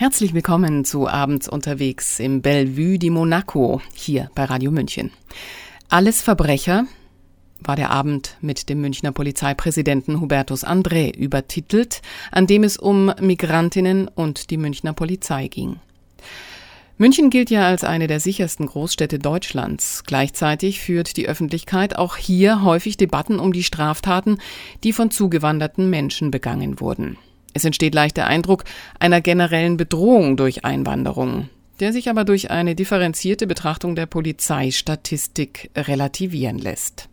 Herzlich willkommen zu Abends unterwegs im Bellevue di Monaco hier bei Radio München. Alles Verbrecher war der Abend mit dem Münchner Polizeipräsidenten Hubertus André übertitelt, an dem es um Migrantinnen und die Münchner Polizei ging. München gilt ja als eine der sichersten Großstädte Deutschlands. Gleichzeitig führt die Öffentlichkeit auch hier häufig Debatten um die Straftaten, die von zugewanderten Menschen begangen wurden. Es entsteht leicht der Eindruck einer generellen Bedrohung durch Einwanderung, der sich aber durch eine differenzierte Betrachtung der Polizeistatistik relativieren lässt.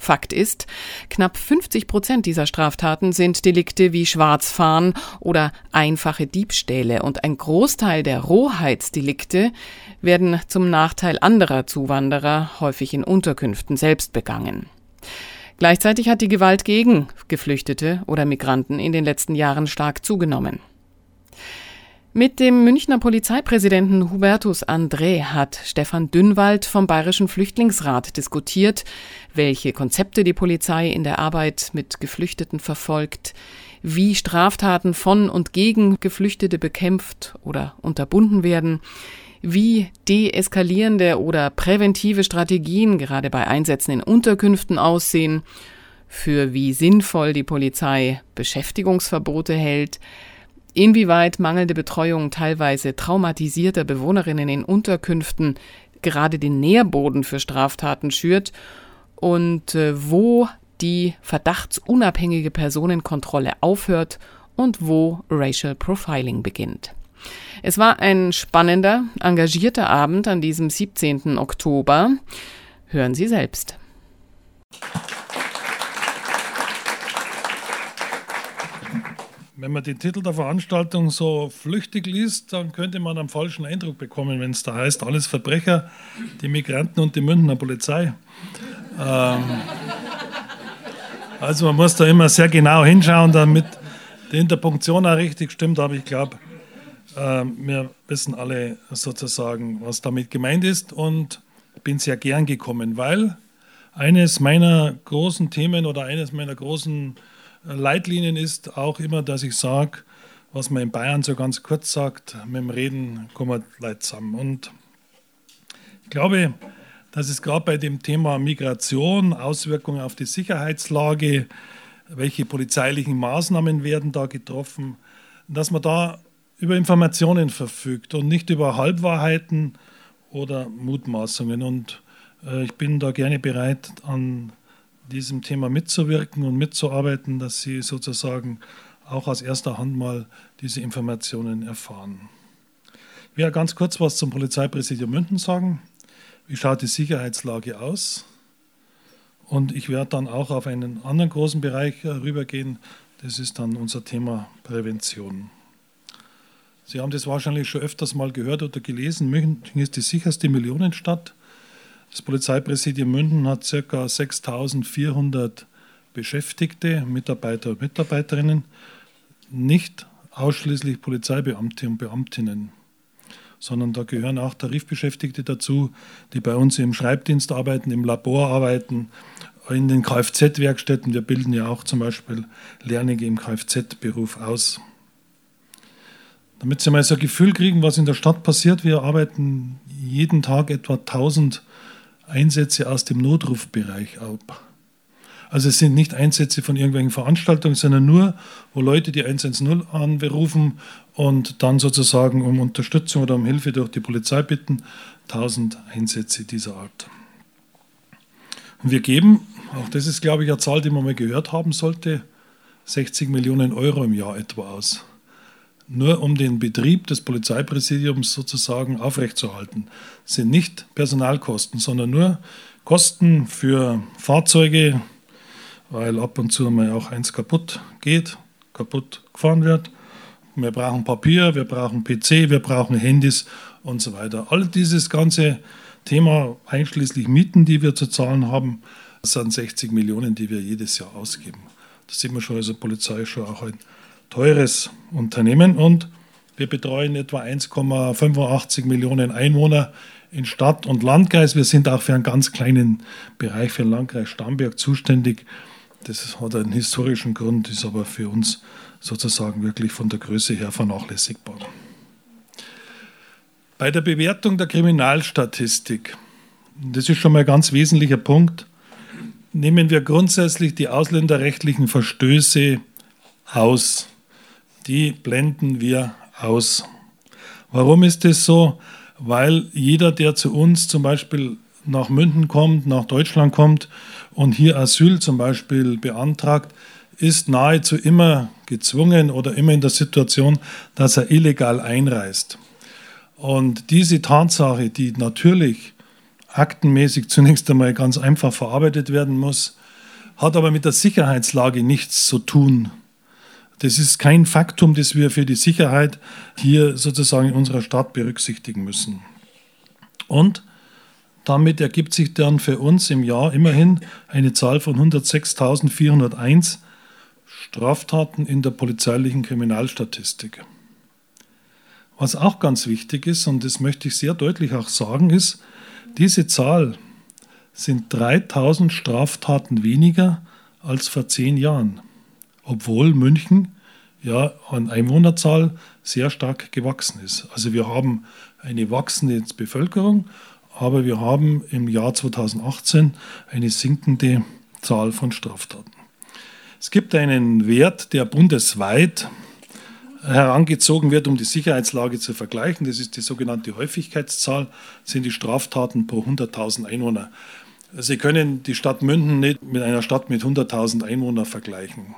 Fakt ist, knapp 50 Prozent dieser Straftaten sind Delikte wie Schwarzfahren oder einfache Diebstähle und ein Großteil der Rohheitsdelikte werden zum Nachteil anderer Zuwanderer häufig in Unterkünften selbst begangen. Gleichzeitig hat die Gewalt gegen Geflüchtete oder Migranten in den letzten Jahren stark zugenommen. Mit dem Münchner Polizeipräsidenten Hubertus André hat Stefan Dünnwald vom Bayerischen Flüchtlingsrat diskutiert, welche Konzepte die Polizei in der Arbeit mit Geflüchteten verfolgt, wie Straftaten von und gegen Geflüchtete bekämpft oder unterbunden werden, wie deeskalierende oder präventive Strategien gerade bei Einsätzen in Unterkünften aussehen, für wie sinnvoll die Polizei Beschäftigungsverbote hält, inwieweit mangelnde Betreuung teilweise traumatisierter Bewohnerinnen in Unterkünften gerade den Nährboden für Straftaten schürt und äh, wo die verdachtsunabhängige Personenkontrolle aufhört und wo Racial Profiling beginnt. Es war ein spannender, engagierter Abend an diesem 17. Oktober. Hören Sie selbst. Wenn man den Titel der Veranstaltung so flüchtig liest, dann könnte man einen falschen Eindruck bekommen, wenn es da heißt, alles Verbrecher, die Migranten und die Münchner Polizei. Ähm, also man muss da immer sehr genau hinschauen, damit die Interpunktion auch richtig stimmt, aber ich glaube, wir wissen alle sozusagen, was damit gemeint ist und bin sehr gern gekommen, weil eines meiner großen Themen oder eines meiner großen äh, Leitlinien ist auch immer, dass ich sage, was man in Bayern so ganz kurz sagt, mit dem Reden kommen wir Leute zusammen. Und ich glaube, dass es gerade bei dem Thema Migration, Auswirkungen auf die Sicherheitslage, welche polizeilichen Maßnahmen werden da getroffen, dass man da über Informationen verfügt und nicht über Halbwahrheiten oder Mutmaßungen. Und äh, ich bin da gerne bereit, an diesem Thema mitzuwirken und mitzuarbeiten, dass Sie sozusagen auch aus erster Hand mal diese Informationen erfahren. Ich werde ganz kurz was zum Polizeipräsidium München sagen. Wie schaut die Sicherheitslage aus? Und ich werde dann auch auf einen anderen großen Bereich äh, rübergehen. Das ist dann unser Thema Prävention. Sie haben das wahrscheinlich schon öfters mal gehört oder gelesen. München ist die sicherste Millionenstadt. Das Polizeipräsidium München hat ca. 6400 Beschäftigte, Mitarbeiter und Mitarbeiterinnen, nicht ausschließlich Polizeibeamte und Beamtinnen, sondern da gehören auch Tarifbeschäftigte dazu, die bei uns im Schreibdienst arbeiten, im Labor arbeiten, in den Kfz-Werkstätten. Wir bilden ja auch zum Beispiel Lernige im Kfz-Beruf aus. Damit Sie mal so ein Gefühl kriegen, was in der Stadt passiert, wir arbeiten jeden Tag etwa 1000 Einsätze aus dem Notrufbereich ab. Also es sind nicht Einsätze von irgendwelchen Veranstaltungen, sondern nur, wo Leute die 110 anrufen und dann sozusagen um Unterstützung oder um Hilfe durch die Polizei bitten. 1000 Einsätze dieser Art. Und wir geben, auch das ist glaube ich eine Zahl, die man mal gehört haben sollte, 60 Millionen Euro im Jahr etwa aus nur um den Betrieb des Polizeipräsidiums sozusagen aufrechtzuerhalten. Sind nicht Personalkosten, sondern nur Kosten für Fahrzeuge, weil ab und zu mal auch eins kaputt geht, kaputt gefahren wird. Wir brauchen Papier, wir brauchen PC, wir brauchen Handys und so weiter. All dieses ganze Thema, einschließlich Mieten, die wir zu zahlen haben, sind 60 Millionen, die wir jedes Jahr ausgeben. Das sieht man schon, also Polizei schon auch ein teures Unternehmen und wir betreuen etwa 1,85 Millionen Einwohner in Stadt und Landkreis. Wir sind auch für einen ganz kleinen Bereich für den Landkreis Starnberg zuständig. Das hat einen historischen Grund, ist aber für uns sozusagen wirklich von der Größe her vernachlässigbar. Bei der Bewertung der Kriminalstatistik, das ist schon mal ein ganz wesentlicher Punkt, nehmen wir grundsätzlich die ausländerrechtlichen Verstöße aus. Die blenden wir aus. Warum ist das so? Weil jeder, der zu uns zum Beispiel nach München kommt, nach Deutschland kommt und hier Asyl zum Beispiel beantragt, ist nahezu immer gezwungen oder immer in der Situation, dass er illegal einreist. Und diese Tatsache, die natürlich aktenmäßig zunächst einmal ganz einfach verarbeitet werden muss, hat aber mit der Sicherheitslage nichts zu tun. Das ist kein Faktum, das wir für die Sicherheit hier sozusagen in unserer Stadt berücksichtigen müssen. Und damit ergibt sich dann für uns im Jahr immerhin eine Zahl von 106.401 Straftaten in der polizeilichen Kriminalstatistik. Was auch ganz wichtig ist, und das möchte ich sehr deutlich auch sagen, ist, diese Zahl sind 3000 Straftaten weniger als vor zehn Jahren, obwohl München ja an Einwohnerzahl sehr stark gewachsen ist. Also wir haben eine wachsende Bevölkerung, aber wir haben im Jahr 2018 eine sinkende Zahl von Straftaten. Es gibt einen Wert, der bundesweit herangezogen wird, um die Sicherheitslage zu vergleichen. Das ist die sogenannte Häufigkeitszahl, das sind die Straftaten pro 100.000 Einwohner. Sie können die Stadt München nicht mit einer Stadt mit 100.000 Einwohnern vergleichen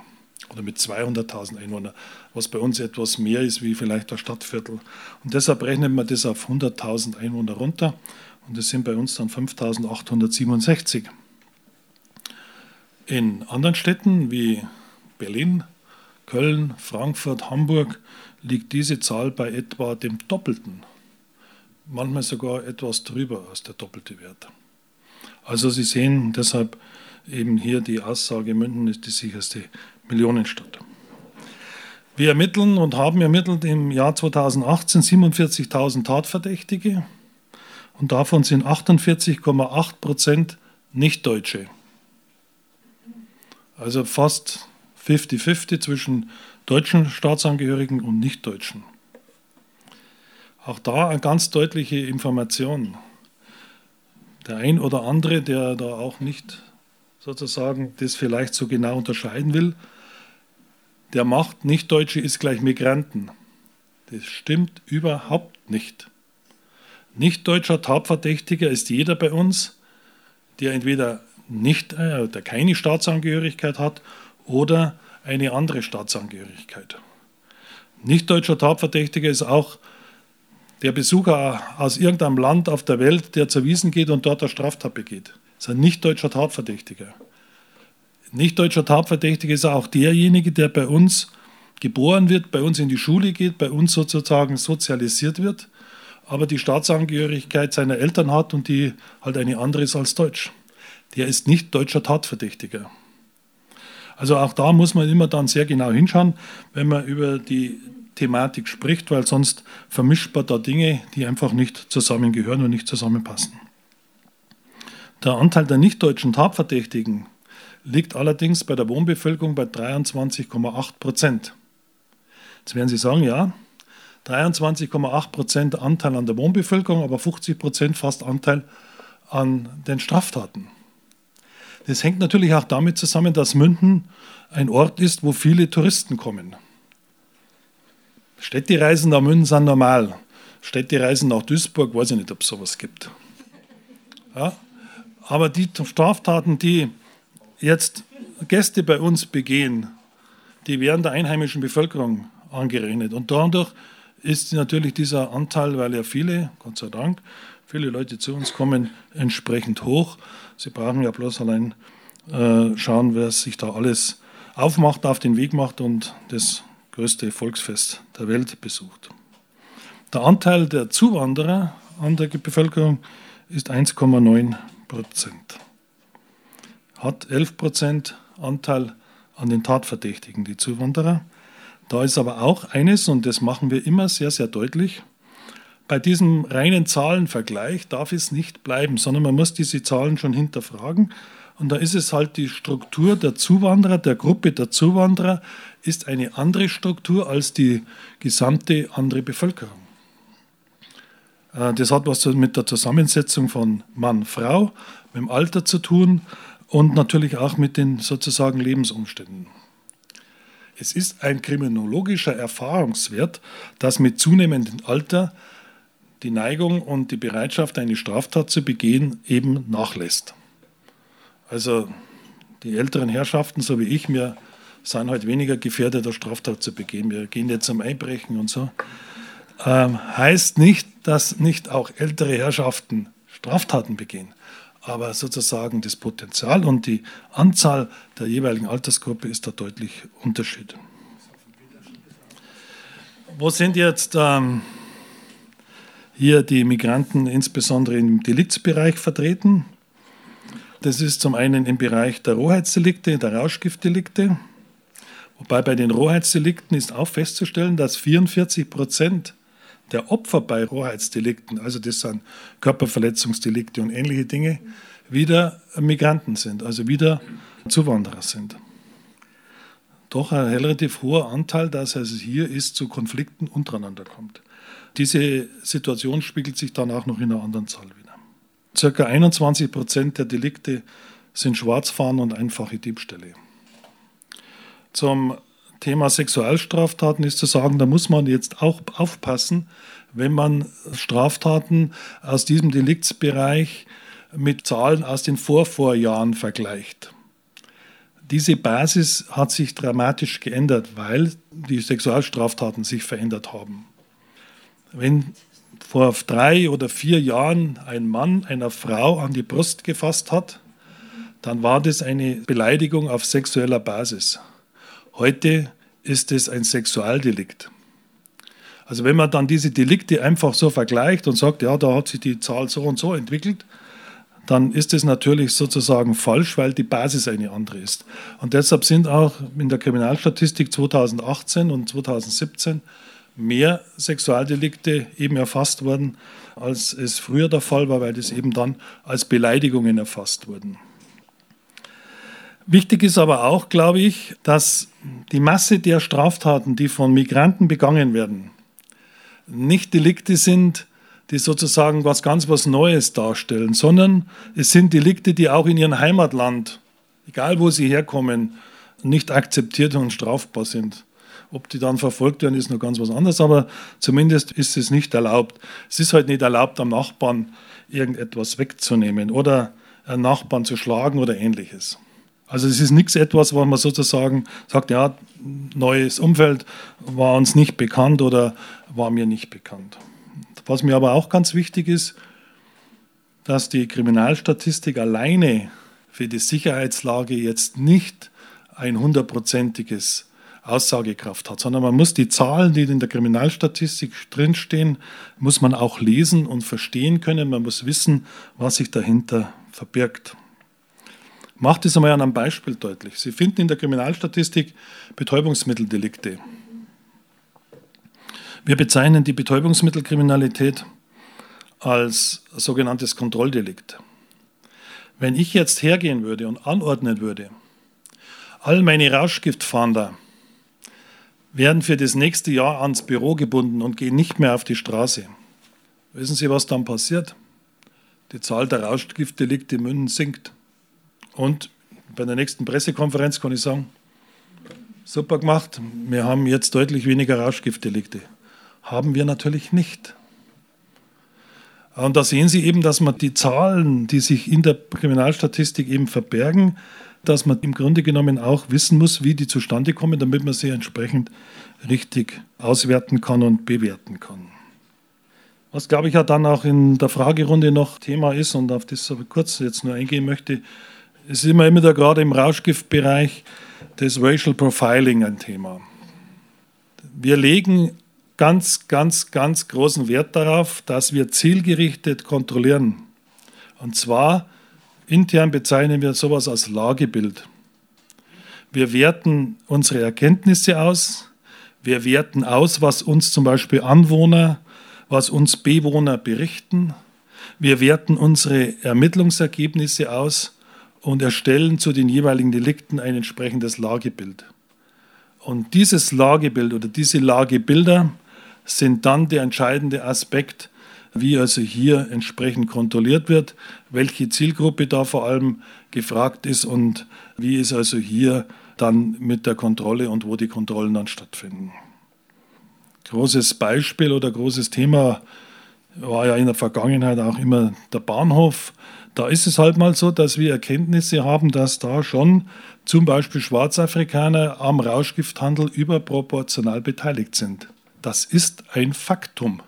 oder mit 200.000 Einwohnern, was bei uns etwas mehr ist wie vielleicht das Stadtviertel. Und deshalb rechnet man das auf 100.000 Einwohner runter und das sind bei uns dann 5.867. In anderen Städten wie Berlin, Köln, Frankfurt, Hamburg liegt diese Zahl bei etwa dem Doppelten, manchmal sogar etwas drüber als der doppelte Wert. Also Sie sehen deshalb eben hier die Aussage, München ist die sicherste Millionenstadt. Wir ermitteln und haben ermittelt im Jahr 2018 47.000 Tatverdächtige und davon sind 48,8 Prozent Nichtdeutsche. Also fast 50-50 zwischen deutschen Staatsangehörigen und Nichtdeutschen. Auch da eine ganz deutliche Information. Der ein oder andere, der da auch nicht sozusagen das vielleicht so genau unterscheiden will, der macht Nichtdeutsche ist gleich Migranten. Das stimmt überhaupt nicht. Nichtdeutscher Tatverdächtiger ist jeder bei uns, der entweder nicht, äh, der keine Staatsangehörigkeit hat oder eine andere Staatsangehörigkeit. Nicht deutscher Tatverdächtiger ist auch der Besucher aus irgendeinem Land auf der Welt, der zur Wiesen geht und dort eine Straftat begeht. Das ist ein nicht deutscher Tatverdächtiger. Nicht deutscher Tatverdächtiger ist auch derjenige, der bei uns geboren wird, bei uns in die Schule geht, bei uns sozusagen sozialisiert wird, aber die Staatsangehörigkeit seiner Eltern hat und die halt eine andere ist als Deutsch. Der ist nicht deutscher Tatverdächtiger. Also auch da muss man immer dann sehr genau hinschauen, wenn man über die Thematik spricht, weil sonst vermischt man da Dinge, die einfach nicht zusammengehören und nicht zusammenpassen. Der Anteil der nicht-deutschen Tatverdächtigen liegt allerdings bei der Wohnbevölkerung bei 23,8 Prozent. Jetzt werden Sie sagen, ja, 23,8 Prozent Anteil an der Wohnbevölkerung, aber 50 Prozent fast Anteil an den Straftaten. Das hängt natürlich auch damit zusammen, dass München ein Ort ist, wo viele Touristen kommen. Städtereisen nach München sind normal. Städtereisen nach Duisburg, weiß ich nicht, ob es sowas gibt. Ja? Aber die Straftaten, die jetzt Gäste bei uns begehen, die werden der einheimischen Bevölkerung angerechnet. Und dadurch ist natürlich dieser Anteil, weil ja viele, Gott sei Dank, viele Leute zu uns kommen, entsprechend hoch. Sie brauchen ja bloß allein äh, schauen, wer sich da alles aufmacht, auf den Weg macht und das größte Volksfest der Welt besucht. Der Anteil der Zuwanderer an der Bevölkerung ist 1,9 Prozent. Hat 11 Prozent Anteil an den Tatverdächtigen, die Zuwanderer. Da ist aber auch eines, und das machen wir immer sehr, sehr deutlich, bei diesem reinen Zahlenvergleich darf es nicht bleiben, sondern man muss diese Zahlen schon hinterfragen. Und da ist es halt die Struktur der Zuwanderer, der Gruppe der Zuwanderer, ist eine andere Struktur als die gesamte andere Bevölkerung. Äh, das hat was mit der Zusammensetzung von Mann, Frau, mit dem Alter zu tun und natürlich auch mit den sozusagen Lebensumständen. Es ist ein kriminologischer Erfahrungswert, dass mit zunehmendem Alter die Neigung und die Bereitschaft, eine Straftat zu begehen, eben nachlässt. Also die älteren Herrschaften, so wie ich, wir sind halt weniger gefährdet, eine Straftat zu begehen. Wir gehen jetzt zum Einbrechen und so. Ähm, heißt nicht, dass nicht auch ältere Herrschaften Straftaten begehen. Aber sozusagen das Potenzial und die Anzahl der jeweiligen Altersgruppe ist da deutlich Unterschied. Wo sind jetzt ähm, hier die Migranten insbesondere im Deliktsbereich vertreten? Das ist zum einen im Bereich der Rohheitsdelikte, der Rauschgiftdelikte. Wobei bei den Rohheitsdelikten ist auch festzustellen, dass 44 Prozent der Opfer bei Rohheitsdelikten, also das sind Körperverletzungsdelikte und ähnliche Dinge, wieder Migranten sind, also wieder Zuwanderer sind. Doch ein relativ hoher Anteil, dass es hier ist, zu Konflikten untereinander kommt. Diese Situation spiegelt sich dann auch noch in einer anderen Zahl wieder. Circa 21 Prozent der Delikte sind Schwarzfahren und einfache Diebstähle. Zum Thema Sexualstraftaten ist zu sagen, da muss man jetzt auch aufpassen, wenn man Straftaten aus diesem Deliktsbereich mit Zahlen aus den Vorvorjahren vergleicht. Diese Basis hat sich dramatisch geändert, weil die Sexualstraftaten sich verändert haben. Wenn vor drei oder vier Jahren ein Mann einer Frau an die Brust gefasst hat, dann war das eine Beleidigung auf sexueller Basis. Heute ist es ein Sexualdelikt. Also wenn man dann diese Delikte einfach so vergleicht und sagt, ja, da hat sich die Zahl so und so entwickelt, dann ist es natürlich sozusagen falsch, weil die Basis eine andere ist. Und deshalb sind auch in der Kriminalstatistik 2018 und 2017 mehr Sexualdelikte eben erfasst worden, als es früher der Fall war, weil das eben dann als Beleidigungen erfasst wurden. Wichtig ist aber auch, glaube ich, dass die Masse der Straftaten, die von Migranten begangen werden, nicht Delikte sind, die sozusagen was ganz was Neues darstellen, sondern es sind Delikte, die auch in ihrem Heimatland, egal wo sie herkommen, nicht akzeptiert und strafbar sind. Ob die dann verfolgt werden, ist noch ganz was anderes, aber zumindest ist es nicht erlaubt. Es ist halt nicht erlaubt, am Nachbarn irgendetwas wegzunehmen oder einen Nachbarn zu schlagen oder ähnliches. Also es ist nichts etwas, wo man sozusagen sagt, ja, neues Umfeld war uns nicht bekannt oder war mir nicht bekannt. Was mir aber auch ganz wichtig ist, dass die Kriminalstatistik alleine für die Sicherheitslage jetzt nicht ein hundertprozentiges Aussagekraft hat, sondern man muss die Zahlen, die in der Kriminalstatistik drinstehen, muss man auch lesen und verstehen können. Man muss wissen, was sich dahinter verbirgt. Macht es einmal an einem Beispiel deutlich. Sie finden in der Kriminalstatistik Betäubungsmitteldelikte. Wir bezeichnen die Betäubungsmittelkriminalität als sogenanntes Kontrolldelikt. Wenn ich jetzt hergehen würde und anordnen würde, all meine Rauschgiftfahnder werden für das nächste Jahr ans Büro gebunden und gehen nicht mehr auf die Straße. Wissen Sie, was dann passiert? Die Zahl der Rauschgiftdelikte in München sinkt. Und bei der nächsten Pressekonferenz kann ich sagen, super gemacht, wir haben jetzt deutlich weniger Rauschgiftdelikte. Haben wir natürlich nicht. Und da sehen Sie eben, dass man die Zahlen, die sich in der Kriminalstatistik eben verbergen, dass man im Grunde genommen auch wissen muss, wie die zustande kommen, damit man sie entsprechend richtig auswerten kann und bewerten kann. Was, glaube ich, ja dann auch in der Fragerunde noch Thema ist und auf das ich kurz jetzt nur eingehen möchte, es ist immer wieder gerade im Rauschgiftbereich das Racial Profiling ein Thema. Wir legen ganz, ganz, ganz großen Wert darauf, dass wir zielgerichtet kontrollieren. Und zwar intern bezeichnen wir sowas als Lagebild. Wir werten unsere Erkenntnisse aus. Wir werten aus, was uns zum Beispiel Anwohner, was uns Bewohner berichten. Wir werten unsere Ermittlungsergebnisse aus und erstellen zu den jeweiligen Delikten ein entsprechendes Lagebild. Und dieses Lagebild oder diese Lagebilder sind dann der entscheidende Aspekt, wie also hier entsprechend kontrolliert wird, welche Zielgruppe da vor allem gefragt ist und wie es also hier dann mit der Kontrolle und wo die Kontrollen dann stattfinden. Großes Beispiel oder großes Thema war ja in der Vergangenheit auch immer der Bahnhof. Da ist es halt mal so, dass wir Erkenntnisse haben, dass da schon zum Beispiel Schwarzafrikaner am Rauschgifthandel überproportional beteiligt sind. Das ist ein Faktum.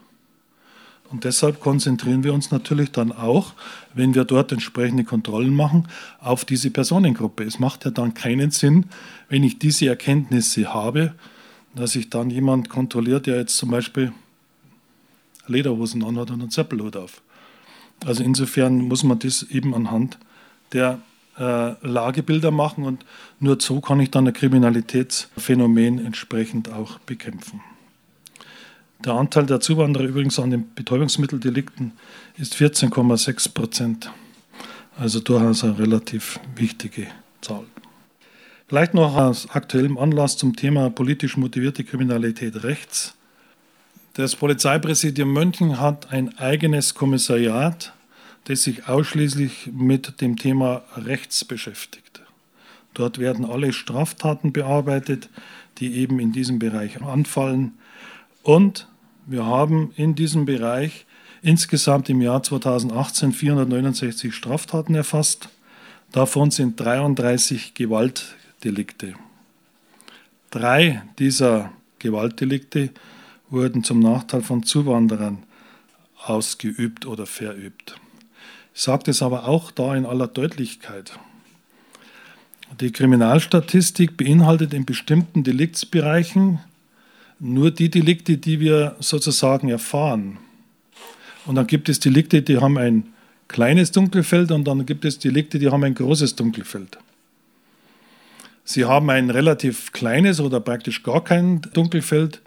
Und deshalb konzentrieren wir uns natürlich dann auch, wenn wir dort entsprechende Kontrollen machen, auf diese Personengruppe. Es macht ja dann keinen Sinn, wenn ich diese Erkenntnisse habe, dass ich dann jemand kontrolliert, der jetzt zum Beispiel Lederhosen anhat und einen Zeppelhut auf. Also insofern muss man das eben anhand der äh, Lagebilder machen und nur so kann ich dann ein Kriminalitätsphänomen entsprechend auch bekämpfen. Der Anteil der Zuwanderer übrigens an den Betäubungsmitteldelikten ist 14,6 Prozent. Also durchaus eine relativ wichtige Zahl. Vielleicht noch aus aktuellem Anlass zum Thema politisch motivierte Kriminalität rechts. Das Polizeipräsidium München hat ein eigenes Kommissariat, das sich ausschließlich mit dem Thema rechts beschäftigt. Dort werden alle Straftaten bearbeitet, die eben in diesem Bereich anfallen. Und wir haben in diesem Bereich insgesamt im Jahr 2018 469 Straftaten erfasst. Davon sind 33 Gewaltdelikte. Drei dieser Gewaltdelikte wurden zum Nachteil von Zuwanderern ausgeübt oder verübt. Ich sage das aber auch da in aller Deutlichkeit. Die Kriminalstatistik beinhaltet in bestimmten Deliktsbereichen nur die Delikte, die wir sozusagen erfahren. Und dann gibt es Delikte, die haben ein kleines Dunkelfeld und dann gibt es Delikte, die haben ein großes Dunkelfeld. Sie haben ein relativ kleines oder praktisch gar kein Dunkelfeld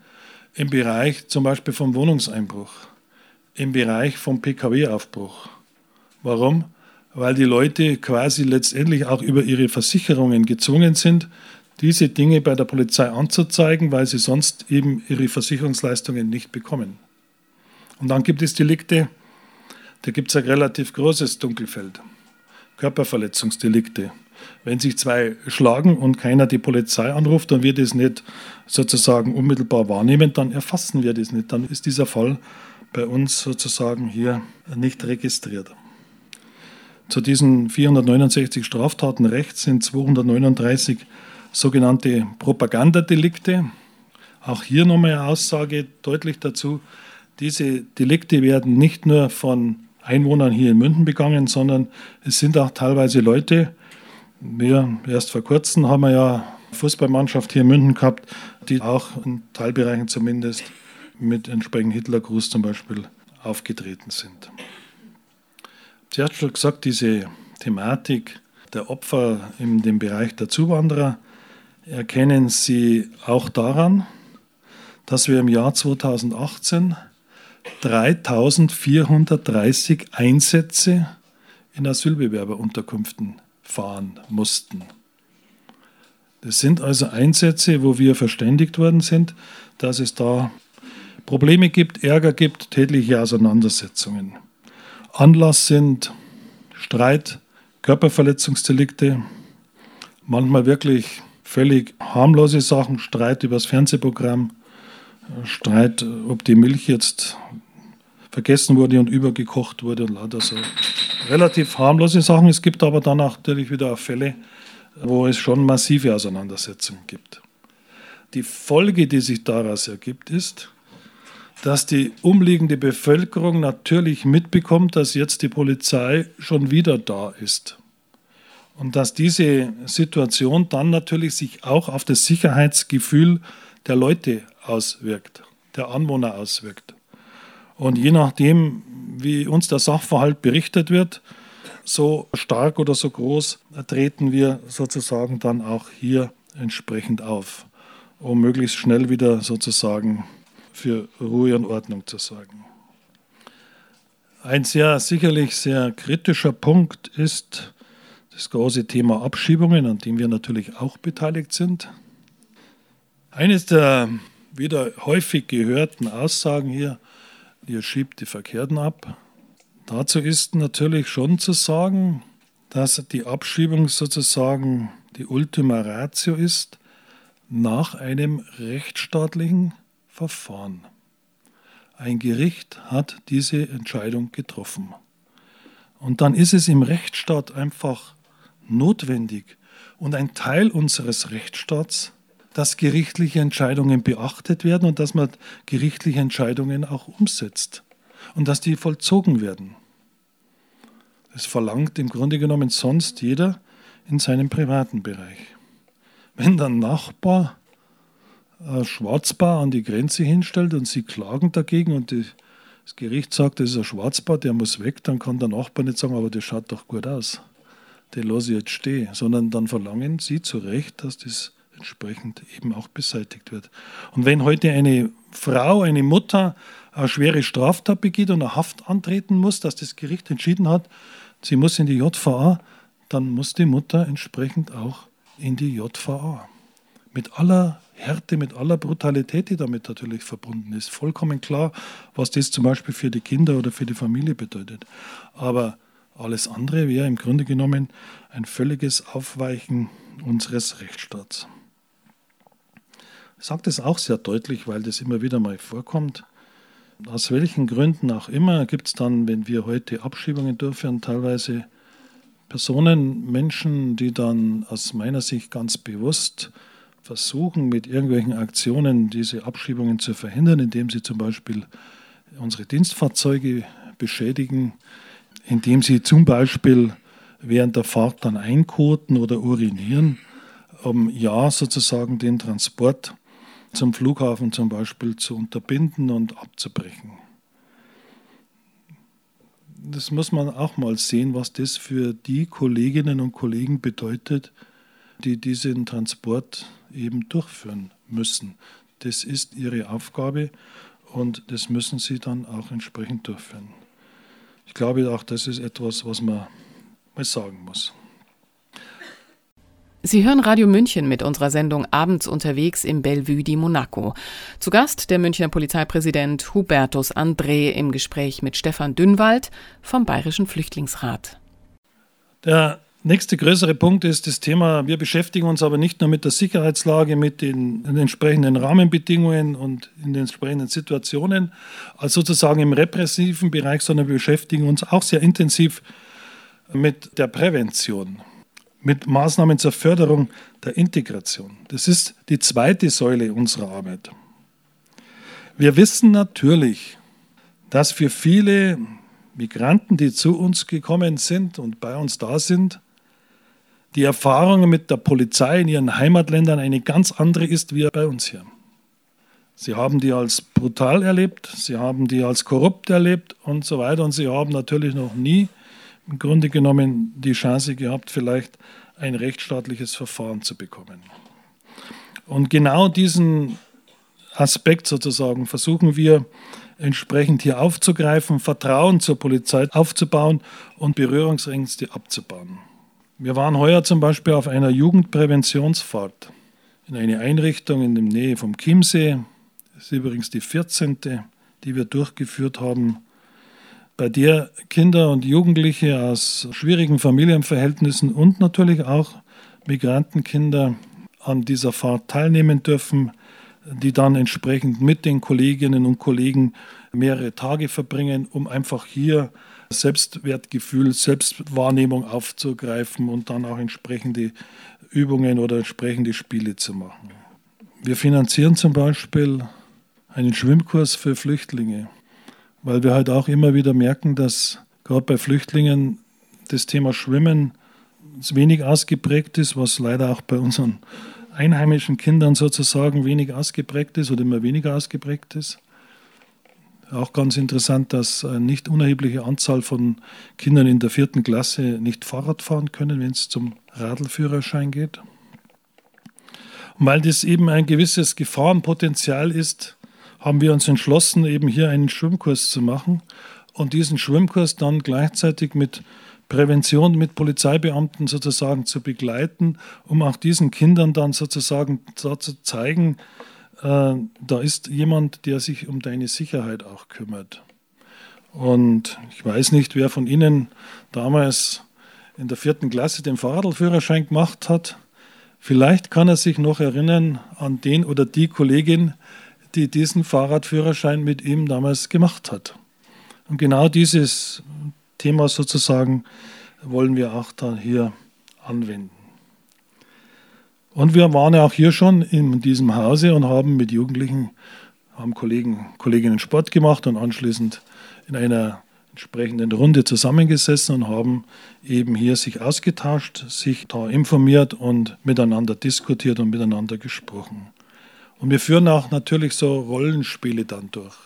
im Bereich zum Beispiel vom Wohnungseinbruch, im Bereich vom Pkw-Aufbruch. Warum? Weil die Leute quasi letztendlich auch über ihre Versicherungen gezwungen sind, diese Dinge bei der Polizei anzuzeigen, weil sie sonst eben ihre Versicherungsleistungen nicht bekommen. Und dann gibt es Delikte, da gibt es ein relativ großes Dunkelfeld. Körperverletzungsdelikte. Wenn sich zwei schlagen und keiner die Polizei anruft und wir das nicht sozusagen unmittelbar wahrnehmen, dann erfassen wir das nicht. Dann ist dieser Fall bei uns sozusagen hier nicht registriert. Zu diesen 469 Straftaten rechts sind 239 sogenannte Propagandadelikte. Auch hier nochmal eine Aussage deutlich dazu. Diese Delikte werden nicht nur von Einwohnern hier in München begangen, sondern es sind auch teilweise Leute, wir erst vor kurzem haben wir ja Fußballmannschaft hier in München gehabt, die auch in Teilbereichen zumindest mit entsprechend Hitlergruß zum Beispiel aufgetreten sind. Sie hat schon gesagt, diese Thematik der Opfer in dem Bereich der Zuwanderer erkennen Sie auch daran, dass wir im Jahr 2018 3430 Einsätze in Asylbewerberunterkünften fahren mussten. Das sind also Einsätze, wo wir verständigt worden sind, dass es da Probleme gibt, Ärger gibt, tätliche Auseinandersetzungen. Anlass sind Streit, Körperverletzungsdelikte, manchmal wirklich völlig harmlose Sachen, Streit über das Fernsehprogramm, Streit, ob die Milch jetzt vergessen wurde und übergekocht wurde und lauter so relativ harmlose Sachen. Es gibt aber dann natürlich wieder Fälle, wo es schon massive Auseinandersetzungen gibt. Die Folge, die sich daraus ergibt, ist, dass die umliegende Bevölkerung natürlich mitbekommt, dass jetzt die Polizei schon wieder da ist. Und dass diese Situation dann natürlich sich auch auf das Sicherheitsgefühl der Leute auswirkt, der Anwohner auswirkt. Und je nachdem, wie uns der Sachverhalt berichtet wird, so stark oder so groß treten wir sozusagen dann auch hier entsprechend auf, um möglichst schnell wieder sozusagen für Ruhe und Ordnung zu sorgen. Ein sehr sicherlich sehr kritischer Punkt ist das große Thema Abschiebungen, an dem wir natürlich auch beteiligt sind. Eines der wieder häufig gehörten Aussagen hier ihr schiebt die Verkehrten ab. Dazu ist natürlich schon zu sagen, dass die Abschiebung sozusagen die Ultima Ratio ist nach einem rechtsstaatlichen Verfahren. Ein Gericht hat diese Entscheidung getroffen. Und dann ist es im Rechtsstaat einfach notwendig und ein Teil unseres Rechtsstaats, dass gerichtliche Entscheidungen beachtet werden und dass man gerichtliche Entscheidungen auch umsetzt und dass die vollzogen werden. Das verlangt im Grunde genommen sonst jeder in seinem privaten Bereich. Wenn der Nachbar ein Schwarzbar an die Grenze hinstellt und sie klagen dagegen und die, das Gericht sagt, das ist ein Schwarzbar, der muss weg, dann kann der Nachbar nicht sagen, aber das schaut doch gut aus. Den lasse ich jetzt stehen, sondern dann verlangen sie zu Recht, dass das entsprechend eben auch beseitigt wird. Und wenn heute eine Frau, eine Mutter eine schwere Straftat begeht und eine Haft antreten muss, dass das Gericht entschieden hat, sie muss in die JVA, dann muss die Mutter entsprechend auch in die JVA. Mit aller Härte, mit aller Brutalität, die damit natürlich verbunden ist. Vollkommen klar, was das zum Beispiel für die Kinder oder für die Familie bedeutet. Aber alles andere wäre im Grunde genommen ein völliges Aufweichen unseres Rechtsstaats. Sage das auch sehr deutlich, weil das immer wieder mal vorkommt. Aus welchen Gründen auch immer gibt es dann, wenn wir heute Abschiebungen durchführen, teilweise Personen, Menschen, die dann aus meiner Sicht ganz bewusst versuchen, mit irgendwelchen Aktionen diese Abschiebungen zu verhindern, indem sie zum Beispiel unsere Dienstfahrzeuge beschädigen, indem sie zum Beispiel während der Fahrt dann einkoten oder urinieren, um ja sozusagen den Transport zum Flughafen zum Beispiel zu unterbinden und abzubrechen. Das muss man auch mal sehen, was das für die Kolleginnen und Kollegen bedeutet, die diesen Transport eben durchführen müssen. Das ist ihre Aufgabe und das müssen sie dann auch entsprechend durchführen. Ich glaube auch, das ist etwas, was man mal sagen muss. Sie hören Radio München mit unserer Sendung Abends unterwegs im Bellevue di Monaco. Zu Gast der Münchner Polizeipräsident Hubertus André im Gespräch mit Stefan Dünnwald vom Bayerischen Flüchtlingsrat. Der nächste größere Punkt ist das Thema, wir beschäftigen uns aber nicht nur mit der Sicherheitslage, mit den, den entsprechenden Rahmenbedingungen und in den entsprechenden Situationen, als sozusagen im repressiven Bereich, sondern wir beschäftigen uns auch sehr intensiv mit der Prävention, mit Maßnahmen zur Förderung der Integration. Das ist die zweite Säule unserer Arbeit. Wir wissen natürlich, dass für viele Migranten, die zu uns gekommen sind und bei uns da sind, die Erfahrung mit der Polizei in ihren Heimatländern eine ganz andere ist wie bei uns hier. Sie haben die als brutal erlebt, sie haben die als korrupt erlebt und so weiter und sie haben natürlich noch nie im Grunde genommen die Chance gehabt, vielleicht ein rechtsstaatliches Verfahren zu bekommen. Und genau diesen Aspekt sozusagen versuchen wir entsprechend hier aufzugreifen, Vertrauen zur Polizei aufzubauen und Berührungsängste abzubauen. Wir waren heuer zum Beispiel auf einer Jugendpräventionsfahrt in eine Einrichtung in der Nähe vom Chiemsee. Das ist übrigens die 14., die wir durchgeführt haben, bei der Kinder und Jugendliche aus schwierigen Familienverhältnissen und natürlich auch Migrantenkinder an dieser Fahrt teilnehmen dürfen, die dann entsprechend mit den Kolleginnen und Kollegen mehrere Tage verbringen, um einfach hier Selbstwertgefühl, Selbstwahrnehmung aufzugreifen und dann auch entsprechende Übungen oder entsprechende Spiele zu machen. Wir finanzieren zum Beispiel einen Schwimmkurs für Flüchtlinge, weil wir halt auch immer wieder merken, dass gerade bei Flüchtlingen das Thema Schwimmen wenig ausgeprägt ist, was leider auch bei unseren einheimischen Kindern sozusagen wenig ausgeprägt ist oder immer weniger ausgeprägt ist. Auch ganz interessant, dass eine nicht unerhebliche Anzahl von Kindern in der vierten Klasse nicht Fahrrad fahren können, wenn es zum Radlführerschein geht. Und weil das eben ein gewisses Gefahrenpotenzial ist, haben wir uns entschlossen, eben hier einen Schwimmkurs zu machen und diesen Schwimmkurs dann gleichzeitig mit Prävention mit Polizeibeamten sozusagen zu begleiten, um auch diesen Kindern dann sozusagen zu zeigen, äh, da ist jemand, der sich um deine Sicherheit auch kümmert. Und ich weiß nicht, wer von Ihnen damals in der vierten Klasse den Fahrradführerschein gemacht hat. Vielleicht kann er sich noch erinnern an den oder die Kollegin, die diesen Fahrradführerschein mit ihm damals gemacht hat. Und genau dieses Thema sozusagen wollen wir auch da hier anwenden. Und wir waren ja auch hier schon in diesem Hause und haben mit Jugendlichen, haben Kollegen, Kolleginnen Sport gemacht und anschließend in einer entsprechenden Runde zusammengesessen und haben eben hier sich ausgetauscht, sich da informiert und miteinander diskutiert und miteinander gesprochen. Und wir führen auch natürlich so Rollenspiele dann durch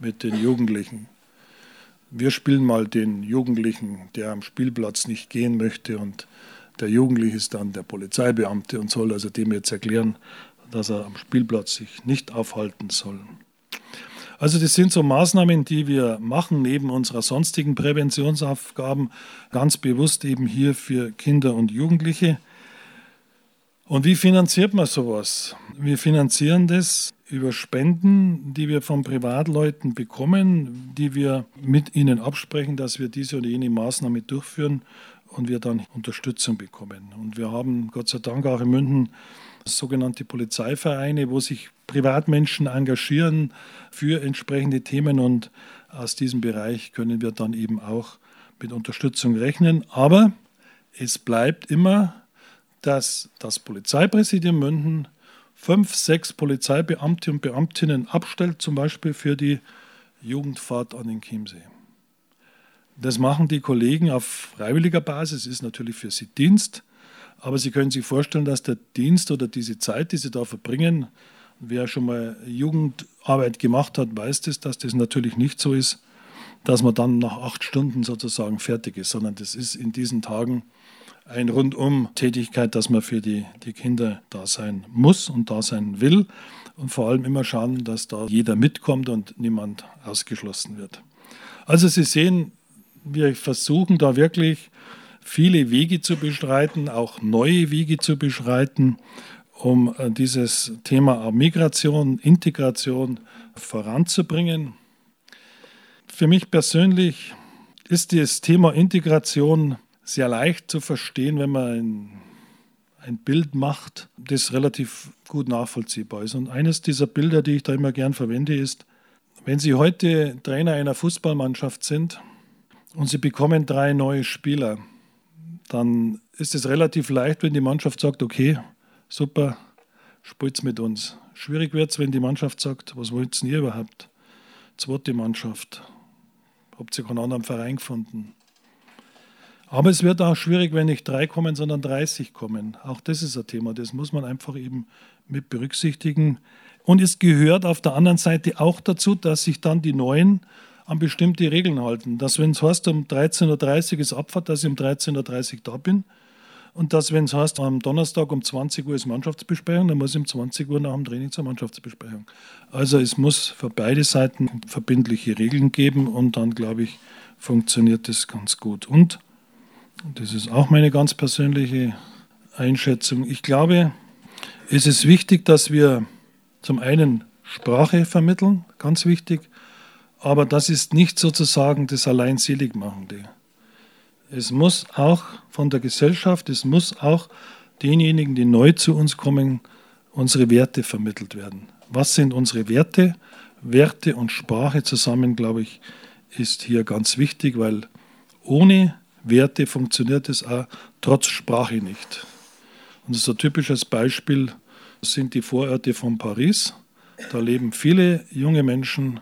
mit den Jugendlichen. Wir spielen mal den Jugendlichen, der am Spielplatz nicht gehen möchte und der Jugendliche ist dann der Polizeibeamte und soll also dem jetzt erklären, dass er am Spielplatz sich nicht aufhalten soll. Also das sind so Maßnahmen, die wir machen neben unserer sonstigen Präventionsaufgaben, ganz bewusst eben hier für Kinder und Jugendliche. Und wie finanziert man sowas? Wir finanzieren das über Spenden, die wir von Privatleuten bekommen, die wir mit ihnen absprechen, dass wir diese oder jene Maßnahme durchführen und wir dann Unterstützung bekommen. Und wir haben Gott sei Dank auch in München sogenannte Polizeivereine, wo sich Privatmenschen engagieren für entsprechende Themen und aus diesem Bereich können wir dann eben auch mit Unterstützung rechnen. Aber es bleibt immer, dass das Polizeipräsidium München fünf, sechs Polizeibeamte und Beamtinnen abstellt, zum Beispiel für die Jugendfahrt an den Chiemsee. Das machen die Kollegen auf freiwilliger Basis, ist natürlich für sie Dienst, aber Sie können sich vorstellen, dass der Dienst oder diese Zeit, die Sie da verbringen, Wer schon mal Jugendarbeit gemacht hat, weiß das, dass das natürlich nicht so ist, dass man dann nach acht Stunden sozusagen fertig ist, sondern das ist in diesen Tagen eine Rundum-Tätigkeit, dass man für die, die Kinder da sein muss und da sein will und vor allem immer schauen, dass da jeder mitkommt und niemand ausgeschlossen wird. Also Sie sehen, wir versuchen da wirklich viele Wege zu beschreiten, auch neue Wege zu beschreiten um äh, dieses Thema Migration, Integration voranzubringen. Für mich persönlich ist das Thema Integration sehr leicht zu verstehen, wenn man ein, ein Bild macht, das relativ gut nachvollziehbar ist. Und eines dieser Bilder, die ich da immer gern verwende, ist, wenn Sie heute Trainer einer Fußballmannschaft sind und Sie bekommen drei neue Spieler, dann ist es relativ leicht, wenn die Mannschaft sagt, okay, super, spielt's mit uns. Schwierig wird es, wenn die Mannschaft sagt, was wollt ihr überhaupt? Zweite Mannschaft. Habt ihr keinen anderen Verein gefunden? Aber es wird auch schwierig, wenn nicht drei kommen, sondern 30 kommen. Auch das ist ein Thema, das muss man einfach eben mit berücksichtigen. Und es gehört auf der anderen Seite auch dazu, dass sich dann die Neuen an bestimmte Regeln halten. Dass, wenn es heißt, um 13.30 Uhr ist Abfahrt, dass ich um 13.30 Uhr da bin und dass, wenn es heißt, am Donnerstag um 20 Uhr ist Mannschaftsbesprechung, dann muss ich um 20 Uhr nach dem Training zur Mannschaftsbesprechung. Also es muss für beide Seiten verbindliche Regeln geben und dann, glaube ich, funktioniert das ganz gut. Und, das ist auch meine ganz persönliche Einschätzung, ich glaube, es ist wichtig, dass wir zum einen Sprache vermitteln, ganz wichtig, aber das ist nicht sozusagen das allein Seligmachende. Es muss auch von der Gesellschaft, es muss auch denjenigen, die neu zu uns kommen, unsere Werte vermittelt werden. Was sind unsere Werte? Werte und Sprache zusammen, glaube ich, ist hier ganz wichtig, weil ohne Werte funktioniert es auch trotz Sprache nicht. Und so ein typisches Beispiel sind die Vororte von Paris. Da leben viele junge Menschen,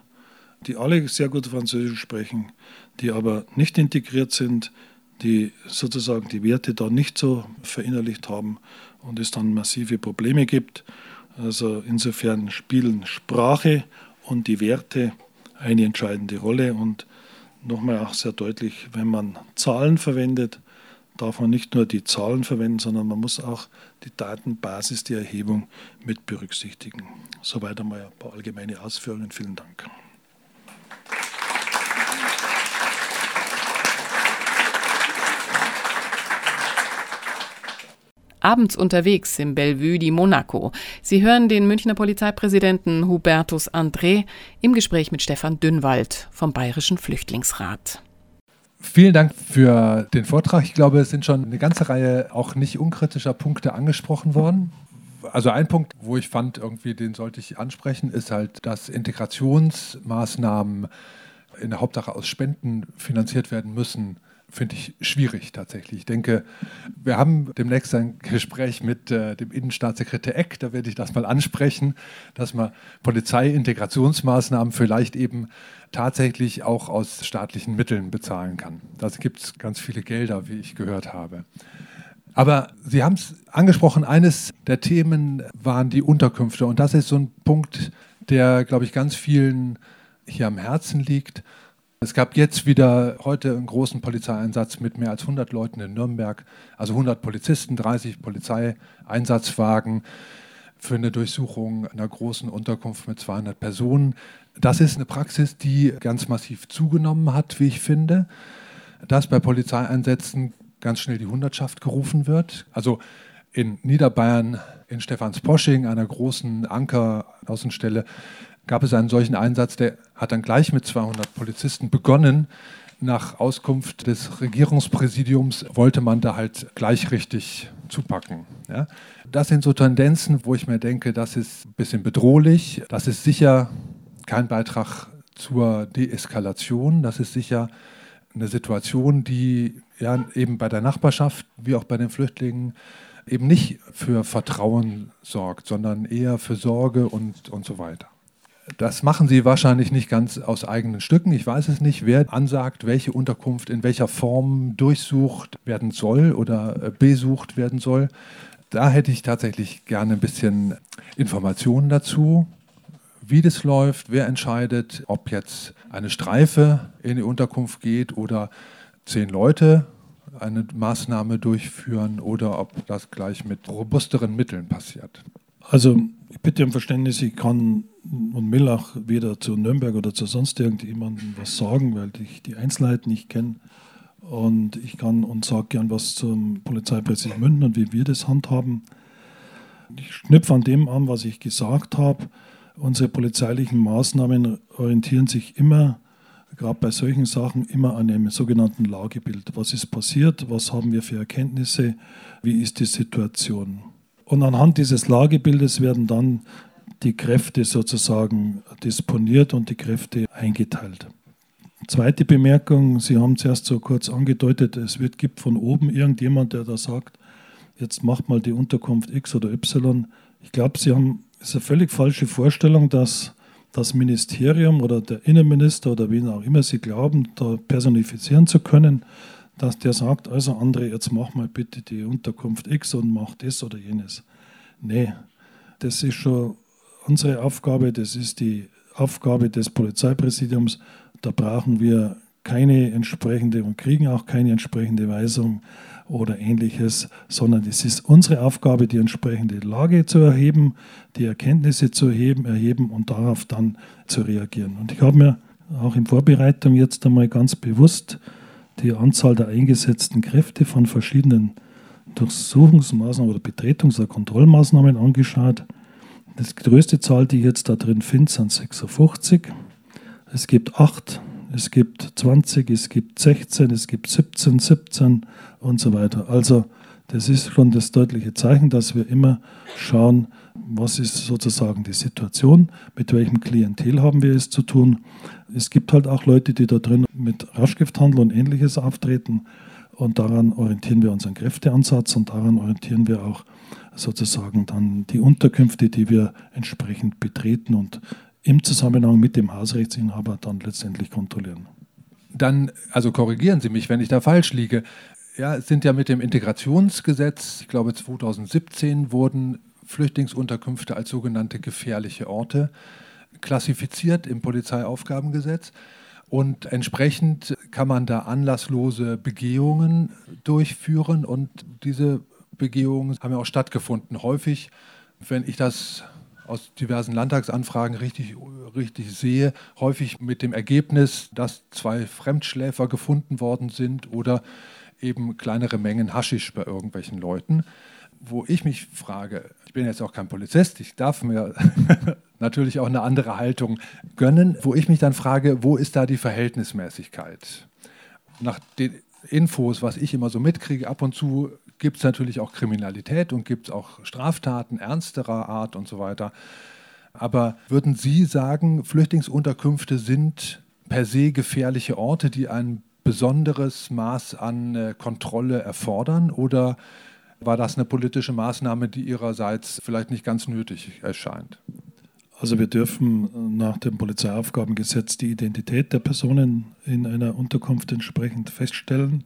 die alle sehr gut Französisch sprechen, die aber nicht integriert sind, die sozusagen die Werte da nicht so verinnerlicht haben und es dann massive Probleme gibt. Also insofern spielen Sprache und die Werte eine entscheidende Rolle und nochmal auch sehr deutlich, wenn man Zahlen verwendet, darf man nicht nur die Zahlen verwenden, sondern man muss auch die Datenbasis der Erhebung mit berücksichtigen. Soweit einmal ein paar allgemeine Ausführungen. Vielen Dank. Abends unterwegs im Bellevue di Monaco. Sie hören den Münchner Polizeipräsidenten Hubertus André im Gespräch mit Stefan Dünnwald vom Bayerischen Flüchtlingsrat. Vielen Dank für den Vortrag. Ich glaube, es sind schon eine ganze Reihe auch nicht unkritischer Punkte angesprochen worden. Also ein Punkt, wo ich fand, irgendwie den sollte ich ansprechen, ist halt, dass Integrationsmaßnahmen in der Hauptsache aus Spenden finanziert werden müssen finde ich schwierig tatsächlich. Ich denke, wir haben demnächst ein Gespräch mit äh, dem Innenstaatssekretär Eck, da werde ich das mal ansprechen, dass man Polizeiintegrationsmaßnahmen vielleicht eben tatsächlich auch aus staatlichen Mitteln bezahlen kann. Da gibt es ganz viele Gelder, wie ich gehört habe. Aber Sie haben es angesprochen, eines der Themen waren die Unterkünfte. Und das ist so ein Punkt, der, glaube ich, ganz vielen hier am Herzen liegt. Es gab jetzt wieder heute einen großen Polizeieinsatz mit mehr als 100 Leuten in Nürnberg, also 100 Polizisten, 30 Polizeieinsatzwagen für eine Durchsuchung einer großen Unterkunft mit 200 Personen. Das ist eine Praxis, die ganz massiv zugenommen hat, wie ich finde, dass bei Polizeieinsätzen ganz schnell die Hundertschaft gerufen wird. Also in Niederbayern, in Stephansposching, einer großen Anker-Außenstelle, gab es einen solchen Einsatz, der hat dann gleich mit 200 Polizisten begonnen. Nach Auskunft des Regierungspräsidiums wollte man da halt gleich richtig zupacken. Ja. Das sind so Tendenzen, wo ich mir denke, das ist ein bisschen bedrohlich. Das ist sicher kein Beitrag zur Deeskalation. Das ist sicher eine Situation, die ja eben bei der Nachbarschaft wie auch bei den Flüchtlingen eben nicht für Vertrauen sorgt, sondern eher für Sorge und, und so weiter. Das machen Sie wahrscheinlich nicht ganz aus eigenen Stücken. Ich weiß es nicht, wer ansagt, welche Unterkunft in welcher Form durchsucht werden soll oder äh, besucht werden soll. Da hätte ich tatsächlich gerne ein bisschen Informationen dazu, wie das läuft, wer entscheidet, ob jetzt eine Streife in die Unterkunft geht oder zehn Leute eine Maßnahme durchführen oder ob das gleich mit robusteren Mitteln passiert. Also ich bitte um Verständnis, ich kann und will auch weder zu Nürnberg oder zu sonst irgendjemandem was sagen, weil ich die Einzelheiten nicht kenne. Und ich kann und sage gern was zum Polizeipräsident München und wie wir das handhaben. Ich knüpfe an dem an, was ich gesagt habe. Unsere polizeilichen Maßnahmen orientieren sich immer, gerade bei solchen Sachen, immer an einem sogenannten Lagebild. Was ist passiert? Was haben wir für Erkenntnisse? Wie ist die Situation? Und anhand dieses Lagebildes werden dann die Kräfte sozusagen disponiert und die Kräfte eingeteilt. Zweite Bemerkung, Sie haben zuerst so kurz angedeutet, es wird, gibt von oben irgendjemand, der da sagt, jetzt macht mal die Unterkunft X oder Y. Ich glaube, Sie haben, es ist eine völlig falsche Vorstellung, dass das Ministerium oder der Innenminister oder wen auch immer Sie glauben, da personifizieren zu können, dass der sagt, also André, jetzt mach mal bitte die Unterkunft X und mach das oder jenes. Nee, das ist schon unsere Aufgabe, das ist die Aufgabe des Polizeipräsidiums. Da brauchen wir keine entsprechende und kriegen auch keine entsprechende Weisung oder ähnliches, sondern es ist unsere Aufgabe, die entsprechende Lage zu erheben, die Erkenntnisse zu erheben, erheben und darauf dann zu reagieren. Und ich habe mir auch in Vorbereitung jetzt einmal ganz bewusst die Anzahl der eingesetzten Kräfte von verschiedenen Durchsuchungsmaßnahmen oder Betretungs- oder Kontrollmaßnahmen angeschaut. Die größte Zahl, die ich jetzt da drin finde, sind 56. Es gibt 8, es gibt 20, es gibt 16, es gibt 17, 17 und so weiter. Also das ist schon das deutliche Zeichen, dass wir immer schauen, was ist sozusagen die Situation, mit welchem Klientel haben wir es zu tun. Es gibt halt auch Leute, die da drin mit Rauschgifthandel und ähnliches auftreten und daran orientieren wir unseren Kräfteansatz und daran orientieren wir auch sozusagen dann die Unterkünfte, die wir entsprechend betreten und im Zusammenhang mit dem Hausrechtsinhaber dann letztendlich kontrollieren. Dann, also korrigieren Sie mich, wenn ich da falsch liege. Ja, es sind ja mit dem Integrationsgesetz, ich glaube 2017 wurden Flüchtlingsunterkünfte als sogenannte gefährliche Orte klassifiziert im Polizeiaufgabengesetz. Und entsprechend kann man da anlasslose Begehungen durchführen. Und diese Begehungen haben ja auch stattgefunden. Häufig, wenn ich das aus diversen Landtagsanfragen richtig, richtig sehe, häufig mit dem Ergebnis, dass zwei Fremdschläfer gefunden worden sind oder eben kleinere Mengen Haschisch bei irgendwelchen Leuten. wo ich mich frage, ich bin jetzt auch kein Polizist, ich darf mir natürlich auch eine andere Haltung gönnen, wo ich mich dann frage, wo ist da die Verhältnismäßigkeit? Nach den Infos, was ich immer so mitkriege, ab und zu gibt es natürlich auch Kriminalität und gibt es auch Straftaten ernsterer Art und so weiter. Aber würden Sie sagen, Flüchtlingsunterkünfte sind per se gefährliche Orte, die ein besonderes Maß an äh, Kontrolle erfordern? Oder war das eine politische Maßnahme, die Ihrerseits vielleicht nicht ganz nötig erscheint? Also wir dürfen nach dem Polizeiaufgabengesetz die Identität der Personen in einer Unterkunft entsprechend feststellen.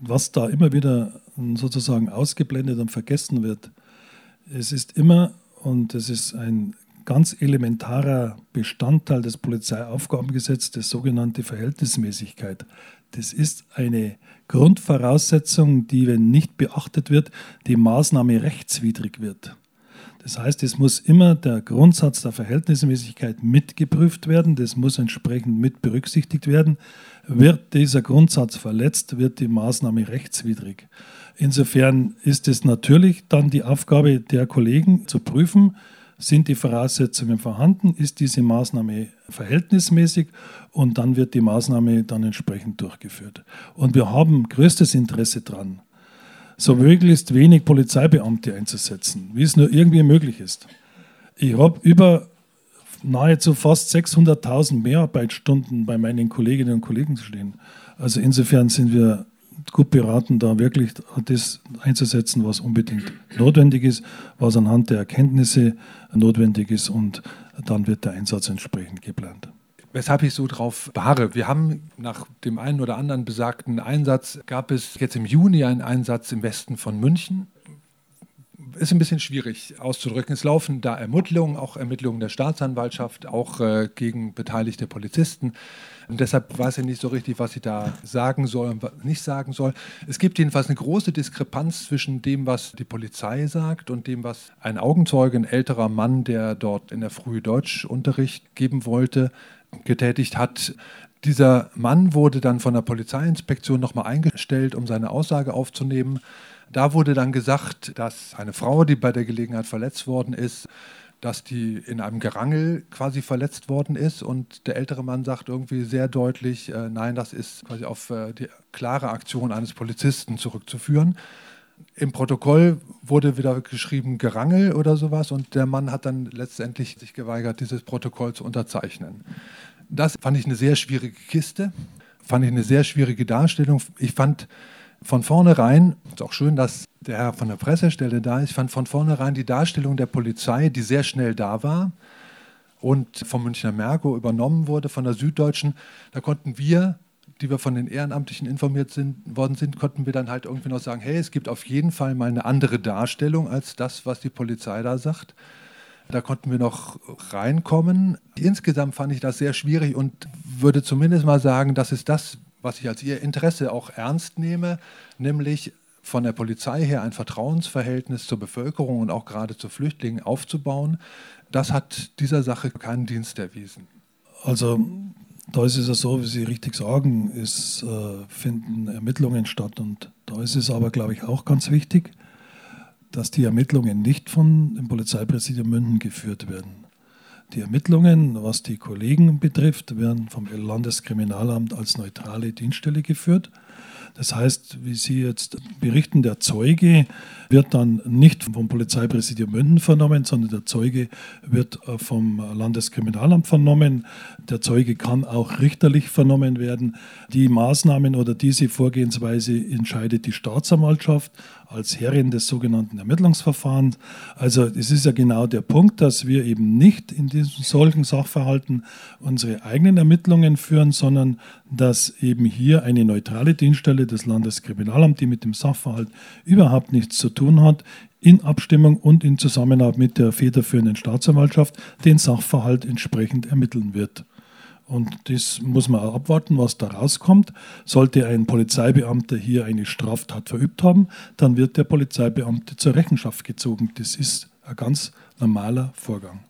Was da immer wieder sozusagen ausgeblendet und vergessen wird, es ist immer, und es ist ein ganz elementarer Bestandteil des Polizeiaufgabengesetzes, die sogenannte Verhältnismäßigkeit. Das ist eine Grundvoraussetzung, die, wenn nicht beachtet wird, die Maßnahme rechtswidrig wird. Das heißt, es muss immer der Grundsatz der Verhältnismäßigkeit mitgeprüft werden, das muss entsprechend mit berücksichtigt werden. Wird dieser Grundsatz verletzt, wird die Maßnahme rechtswidrig. Insofern ist es natürlich dann die Aufgabe der Kollegen zu prüfen, sind die Voraussetzungen vorhanden, ist diese Maßnahme verhältnismäßig und dann wird die Maßnahme dann entsprechend durchgeführt. Und wir haben größtes Interesse daran, so möglichst wenig Polizeibeamte einzusetzen, wie es nur irgendwie möglich ist. Ich habe über nahezu fast 600.000 Mehrarbeitsstunden bei meinen Kolleginnen und Kollegen stehen. Also insofern sind wir gut beraten, da wirklich das einzusetzen, was unbedingt notwendig ist, was anhand der Erkenntnisse notwendig ist und dann wird der Einsatz entsprechend geplant. Weshalb ich so drauf beharre. Wir haben nach dem einen oder anderen besagten Einsatz, gab es jetzt im Juni einen Einsatz im Westen von München. Ist ein bisschen schwierig auszudrücken. Es laufen da Ermittlungen, auch Ermittlungen der Staatsanwaltschaft, auch äh, gegen beteiligte Polizisten. Und deshalb weiß ich nicht so richtig, was ich da sagen soll und nicht sagen soll. Es gibt jedenfalls eine große Diskrepanz zwischen dem, was die Polizei sagt und dem, was ein Augenzeuge, ein älterer Mann, der dort in der Früh Deutschunterricht geben wollte, getätigt hat. Dieser Mann wurde dann von der Polizeiinspektion nochmal eingestellt, um seine Aussage aufzunehmen. Da wurde dann gesagt, dass eine Frau, die bei der Gelegenheit verletzt worden ist, dass die in einem Gerangel quasi verletzt worden ist und der ältere Mann sagt irgendwie sehr deutlich, äh, nein, das ist quasi auf äh, die klare Aktion eines Polizisten zurückzuführen. Im Protokoll wurde wieder geschrieben Gerangel oder sowas und der Mann hat dann letztendlich sich geweigert, dieses Protokoll zu unterzeichnen. Das fand ich eine sehr schwierige Kiste, fand ich eine sehr schwierige Darstellung. Ich fand von vornherein, ist auch schön, dass der Herr von der Pressestelle da ist, ich fand von vornherein die Darstellung der Polizei, die sehr schnell da war und vom Münchner Merkur übernommen wurde, von der Süddeutschen, da konnten wir, die wir von den Ehrenamtlichen informiert sind, worden sind, konnten wir dann halt irgendwie noch sagen, hey, es gibt auf jeden Fall mal eine andere Darstellung als das, was die Polizei da sagt. Da konnten wir noch reinkommen. Insgesamt fand ich das sehr schwierig und würde zumindest mal sagen, das ist das, was ich als Ihr Interesse auch ernst nehme, nämlich von der Polizei her ein Vertrauensverhältnis zur Bevölkerung und auch gerade zu Flüchtlingen aufzubauen. Das hat dieser Sache keinen Dienst erwiesen. Also da ist es ja so, wie Sie richtig sagen, es äh, finden Ermittlungen statt und da ist es aber, glaube ich, auch ganz wichtig, dass die Ermittlungen nicht von dem Polizeipräsidium München geführt werden. Die Ermittlungen, was die Kollegen betrifft, werden vom Landeskriminalamt als neutrale Dienststelle geführt. Das heißt, wie Sie jetzt berichten, der Zeuge wird dann nicht vom Polizeipräsidium München vernommen, sondern der Zeuge wird äh, vom Landeskriminalamt vernommen. Der Zeuge kann auch richterlich vernommen werden. Die Maßnahmen oder diese Vorgehensweise entscheidet die Staatsanwaltschaft als Herrin des sogenannten Ermittlungsverfahrens. Also es ist ja genau der Punkt, dass wir eben nicht in diesen solchen Sachverhalten unsere eigenen Ermittlungen führen, sondern dass eben hier eine neutrale Dienststelle des Landeskriminalamts, die mit dem Sachverhalt überhaupt nichts zu tun hat, in Abstimmung und in Zusammenarbeit mit der federführenden Staatsanwaltschaft den Sachverhalt entsprechend ermitteln wird. Und das muss man auch abwarten, was da rauskommt. Sollte ein Polizeibeamter hier eine Straftat verübt haben, dann wird der Polizeibeamte zur Rechenschaft gezogen. Das ist ein ganz normaler Vorgang.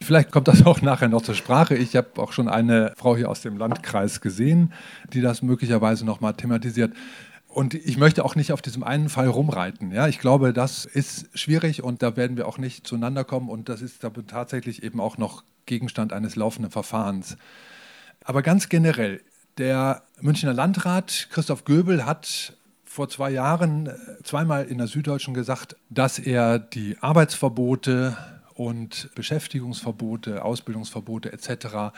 Vielleicht kommt das auch nachher noch zur Sprache. Ich habe auch schon eine Frau hier aus dem Landkreis gesehen, die das möglicherweise noch mal thematisiert. Und ich möchte auch nicht auf diesem einen Fall rumreiten. Ja, ich glaube, das ist schwierig und da werden wir auch nicht zueinander kommen und das ist tatsächlich eben auch noch Gegenstand eines laufenden Verfahrens. Aber ganz generell, der Münchner Landrat Christoph Göbel hat vor zwei Jahren äh, zweimal in der Süddeutschen gesagt, dass er die Arbeitsverbote und Beschäftigungsverbote, Ausbildungsverbote etc.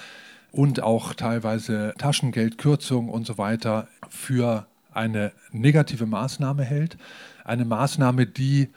und auch teilweise Taschengeldkürzungen und so weiter für eine negative Maßnahme hält. Eine Maßnahme, die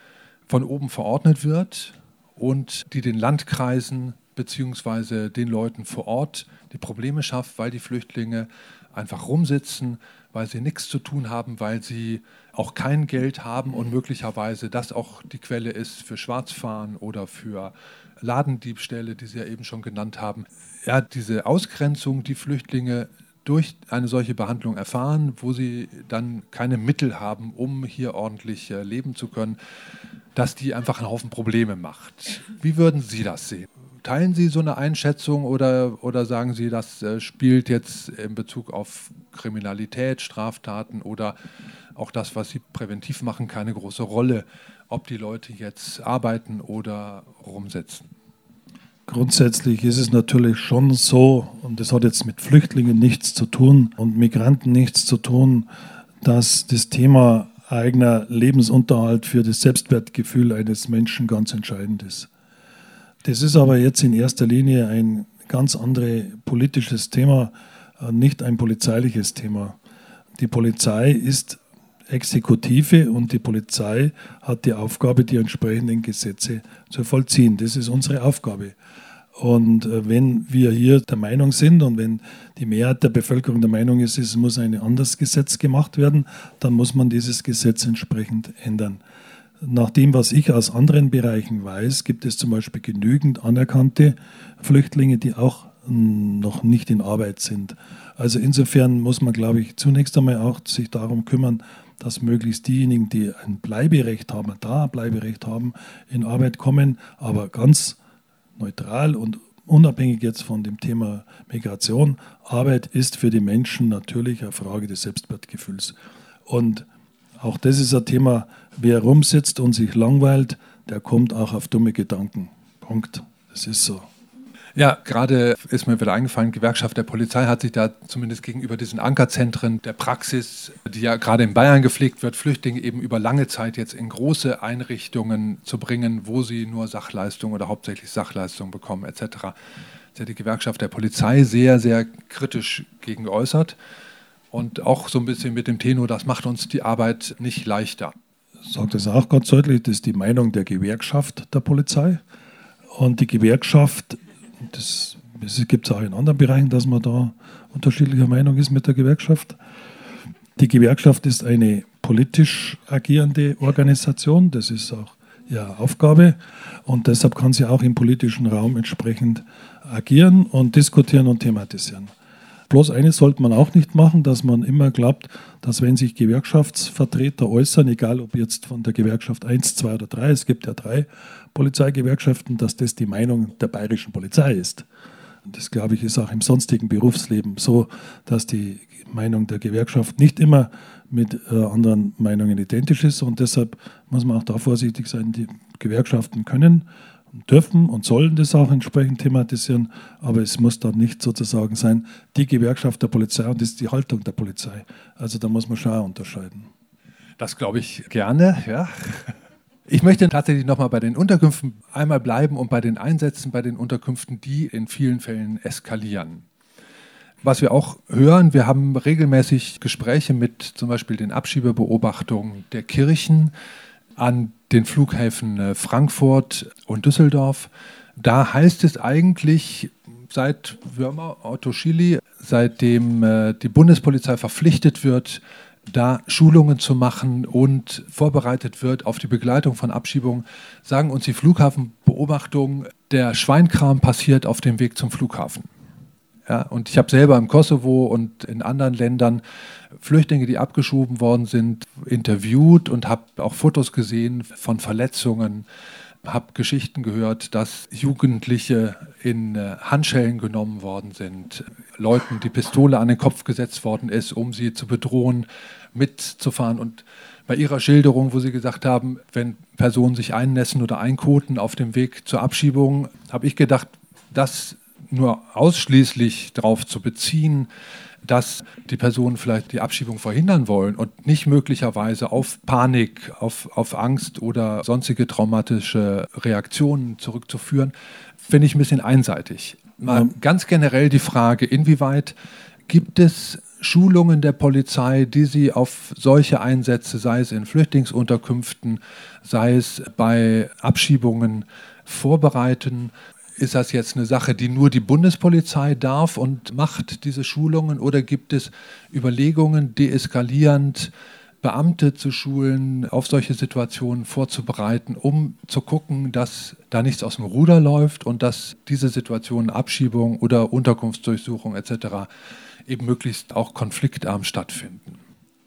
von oben verordnet wird und die den Landkreisen bzw. den Leuten vor Ort die Probleme schafft, weil die Flüchtlinge einfach rumsitzen, weil sie nichts zu tun haben, weil sie auch kein Geld haben und möglicherweise das auch die Quelle ist für Schwarzfahren oder für Ladendiebstähle, die Sie ja eben schon genannt haben. Ja, diese Ausgrenzung, die Flüchtlinge durch eine solche Behandlung erfahren, wo sie dann keine Mittel haben, um hier ordentlich äh, leben zu können, dass die einfach einen Haufen Probleme macht. Wie würden Sie das sehen? Teilen Sie so eine Einschätzung oder, oder sagen Sie, das äh, spielt jetzt in Bezug auf Kriminalität, Straftaten oder auch das, was Sie präventiv machen, keine große Rolle, ob die Leute jetzt arbeiten oder rumsitzen? Grundsätzlich ist es natürlich schon so, und das hat jetzt mit Flüchtlingen nichts zu tun und Migranten nichts zu tun, dass das Thema eigener Lebensunterhalt für das Selbstwertgefühl eines Menschen ganz entscheidend ist. Das ist aber jetzt in erster Linie ein ganz anderes politisches Thema, äh, nicht ein polizeiliches Thema. Die Polizei ist Exekutive und die Polizei hat die Aufgabe, die entsprechenden Gesetze zu vollziehen. Das ist unsere Aufgabe. Und äh, wenn wir hier der Meinung sind und wenn die Mehrheit der Bevölkerung der Meinung ist, es muss ein anderes Gesetz gemacht werden, dann muss man dieses Gesetz entsprechend ändern. Nach dem, was ich aus anderen Bereichen weiß, gibt es zum Beispiel genügend anerkannte Flüchtlinge, die auch noch nicht in Arbeit sind. Also insofern muss man, glaube ich, zunächst einmal auch sich darum kümmern, dass möglichst diejenigen, die ein Bleiberecht haben, da Bleiberecht haben, in Arbeit kommen, aber ganz neutral und unabhängig jetzt von dem Thema Migration. Arbeit ist für die Menschen natürlich eine Frage des Selbstwertgefühls. Und auch das ist ein Thema, wer rumsitzt und sich langweilt, der kommt auch auf dumme Gedanken. Punkt. Das ist so. Ja, gerade ist mir wieder eingefallen, Gewerkschaft der Polizei hat sich da zumindest gegenüber diesen Ankerzentren der Praxis, die ja gerade in Bayern gepflegt wird, Flüchtlinge eben über lange Zeit jetzt in große Einrichtungen zu bringen, wo sie nur Sachleistung oder hauptsächlich Sachleistung bekommen etc. Da hat die Gewerkschaft der Polizei sehr, sehr kritisch gegen geäußert und auch so ein bisschen mit dem Tenor, das macht uns die Arbeit nicht leichter. Sagt es auch ganz deutlich, das ist die Meinung der Gewerkschaft der Polizei. Und die Gewerkschaft das, das gibt es auch in anderen Bereichen, dass man da unterschiedlicher Meinung ist mit der Gewerkschaft. Die Gewerkschaft ist eine politisch agierende Organisation, das ist auch ihre Aufgabe und deshalb kann sie auch im politischen Raum entsprechend agieren und diskutieren und thematisieren. Bloß eines sollte man auch nicht machen, dass man immer glaubt, dass wenn sich Gewerkschaftsvertreter äußern, egal ob jetzt von der Gewerkschaft 1, 2 oder 3, es gibt ja drei Polizeigewerkschaften, dass das die Meinung der bayerischen Polizei ist. Und das, glaube ich, ist auch im sonstigen Berufsleben so, dass die Meinung der Gewerkschaft nicht immer mit äh, anderen Meinungen identisch ist. Und deshalb muss man auch da vorsichtig sein. Die Gewerkschaften können dürfen und sollen das auch entsprechend thematisieren, aber es muss dann nicht sozusagen sein, die Gewerkschaft der Polizei und das ist die Haltung der Polizei. Also da muss man schon unterscheiden. Das glaube ich gerne, ja. Ich möchte tatsächlich nochmal bei den Unterkünften einmal bleiben und bei den Einsätzen bei den Unterkünften, die in vielen Fällen eskalieren. Was wir auch hören, wir haben regelmäßig Gespräche mit zum Beispiel den Abschiebebeobachtungen der Kirchen an den Flughäfen äh, Frankfurt und Düsseldorf. Da heißt es eigentlich seit Würmer, Otto Schily, seitdem äh, die Bundespolizei verpflichtet wird, da Schulungen zu machen und vorbereitet wird auf die Begleitung von Abschiebungen, sagen uns die Flughafenbeobachtungen, der Schweinkram passiert auf dem Weg zum Flughafen. Ja, und ich habe selber im Kosovo und in anderen Ländern Flüchtlinge, die abgeschoben worden sind, interviewt und habe auch Fotos gesehen von Verletzungen, habe Geschichten gehört, dass Jugendliche in äh, Handschellen genommen worden sind, Leuten die Pistole an den Kopf gesetzt worden ist, um sie zu bedrohen, mitzufahren. Und bei ihrer Schilderung, wo sie gesagt haben, wenn Personen sich einnässen oder einkoten auf dem Weg zur Abschiebung, habe ich gedacht, das nur ausschließlich darauf zu beziehen, dass die Personen vielleicht die Abschiebung verhindern wollen und nicht möglicherweise auf Panik, auf, auf Angst oder sonstige traumatische Reaktionen zurückzuführen, finde ich ein bisschen einseitig. Mal ja. ganz generell die Frage, inwieweit gibt es Schulungen der Polizei, die sie auf solche Einsätze, sei es in Flüchtlingsunterkünften, sei es bei Abschiebungen, vorbereiten? Ist das jetzt eine Sache, die nur die Bundespolizei darf und macht diese Schulungen oder gibt es Überlegungen, deeskalierend Beamte zu schulen, auf solche Situationen vorzubereiten, um zu gucken, dass da nichts aus dem Ruder läuft und dass diese Situationen Abschiebung oder Unterkunftsdurchsuchung etc. eben möglichst auch konfliktarm stattfinden?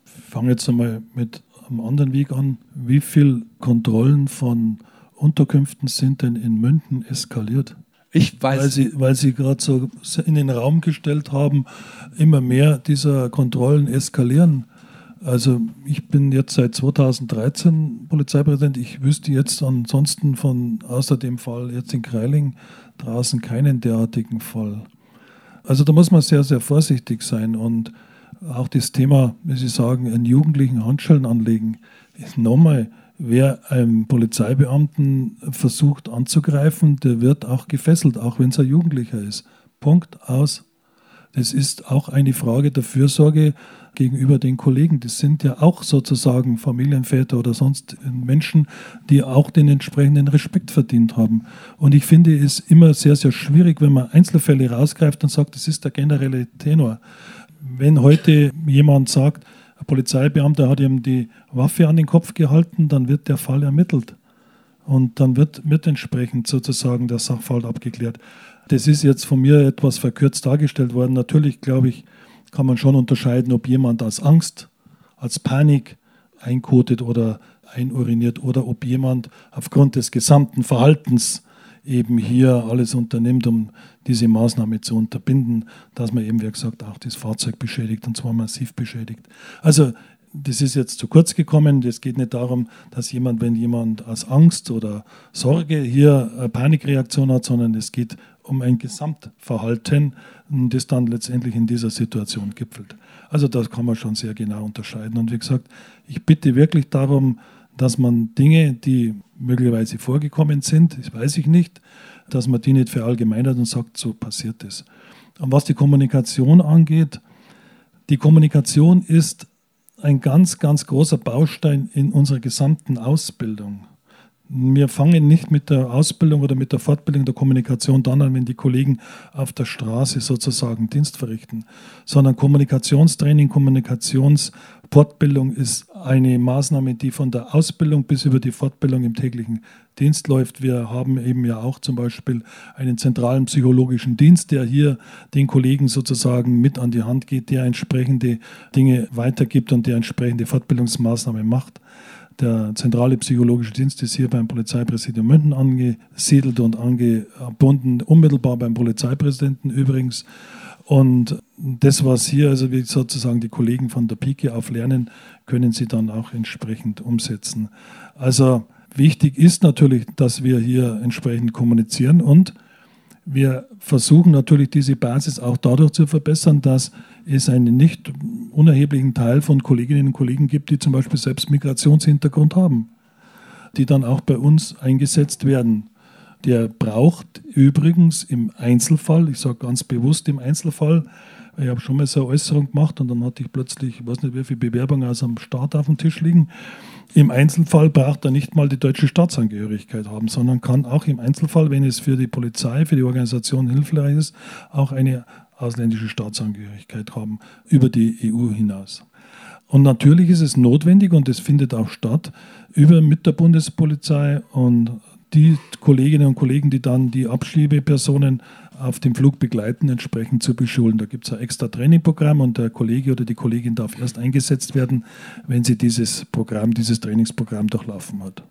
Ich fange jetzt einmal mit einem anderen Weg an. Wie viele Kontrollen von Unterkünften sind denn in München eskaliert? Ich weiß. Weil Sie, weil Sie gerade so in den Raum gestellt haben, immer mehr dieser Kontrollen eskalieren. Also ich bin jetzt seit 2013 Polizeipräsident. Ich wüsste jetzt ansonsten von außer dem Fall jetzt in Kreiling draußen keinen derartigen Fall. Also da muss man sehr, sehr vorsichtig sein und auch das Thema, wie Sie sagen, einen Jugendlichen Handschellen anlegen, ist nochmal wer einen Polizeibeamten versucht anzugreifen, der wird auch gefesselt, auch wenn es ein Jugendlicher ist. Punkt aus. Das ist auch eine Frage der Fürsorge gegenüber den Kollegen. Das sind ja auch sozusagen Familienväter oder sonst Menschen, die auch den entsprechenden Respekt verdient haben. Und ich finde es immer sehr, sehr schwierig, wenn man Einzelfälle rausgreift und sagt, das ist der generelle Tenor. Wenn heute jemand sagt, ein Polizeibeamter hat ihm die Waffe an den Kopf gehalten, dann wird der Fall ermittelt. Und dann wird, wird entsprechend sozusagen der Sachverhalt abgeklärt. Das ist jetzt von mir etwas verkürzt dargestellt worden. Natürlich, glaube ich, kann man schon unterscheiden, ob jemand aus Angst, als Panik einkotet oder einuriniert oder ob jemand aufgrund des gesamten Verhaltens eben hier alles unternimmt, um diese Maßnahme zu unterbinden, dass man eben, wie gesagt, auch das Fahrzeug beschädigt und zwar massiv beschädigt. Also das ist jetzt zu kurz gekommen. Es geht nicht darum, dass jemand, wenn jemand aus Angst oder Sorge hier eine Panikreaktion hat, sondern es geht um ein Gesamtverhalten, das dann letztendlich in dieser Situation gipfelt. Also das kann man schon sehr genau unterscheiden. Und wie gesagt, ich bitte wirklich darum, dass man Dinge, die möglicherweise vorgekommen sind, das weiß ich nicht, dass man die nicht verallgemeinert und sagt, so passiert es. Und was die Kommunikation angeht, die Kommunikation ist ein ganz, ganz großer Baustein in unserer gesamten Ausbildung. Wir fangen nicht mit der Ausbildung oder mit der Fortbildung der Kommunikation dann an, wenn die Kollegen auf der Straße sozusagen Dienst verrichten, sondern Kommunikationstraining, Kommunikationsfortbildung ist eine Maßnahme, die von der Ausbildung bis über die Fortbildung im täglichen Dienst läuft. Wir haben eben ja auch zum Beispiel einen zentralen psychologischen Dienst, der hier den Kollegen sozusagen mit an die Hand geht, der entsprechende Dinge weitergibt und der entsprechende Fortbildungsmaßnahmen macht. Der zentrale psychologische Dienst ist hier beim Polizeipräsidium München angesiedelt und angebunden, unmittelbar beim Polizeipräsidenten übrigens. Und das, was hier, also wie sozusagen die Kollegen von der Pike auf lernen, können sie dann auch entsprechend umsetzen. Also wichtig ist natürlich, dass wir hier entsprechend kommunizieren und wir versuchen natürlich diese Basis auch dadurch zu verbessern, dass es einen nicht unerheblichen Teil von Kolleginnen und Kollegen gibt, die zum Beispiel selbst Migrationshintergrund haben, die dann auch bei uns eingesetzt werden. Der braucht übrigens im Einzelfall, ich sage ganz bewusst im Einzelfall, ich habe schon mal so eine Äußerung gemacht und dann hatte ich plötzlich, ich weiß nicht, wie viele Bewerbungen aus dem Staat auf dem Tisch liegen. Im Einzelfall braucht er nicht mal die deutsche Staatsangehörigkeit haben, sondern kann auch im Einzelfall, wenn es für die Polizei, für die Organisation hilfreich ist, auch eine ausländische Staatsangehörigkeit haben über die EU hinaus. Und natürlich ist es notwendig und es findet auch statt über mit der Bundespolizei und die Kolleginnen und Kollegen, die dann die Abschiebepersonen auf dem Flug begleiten, entsprechend zu beschulen. Da gibt es ein extra Trainingprogramm und der Kollege oder die Kollegin darf erst eingesetzt werden, wenn sie dieses Programm, dieses Trainingsprogramm durchlaufen hat.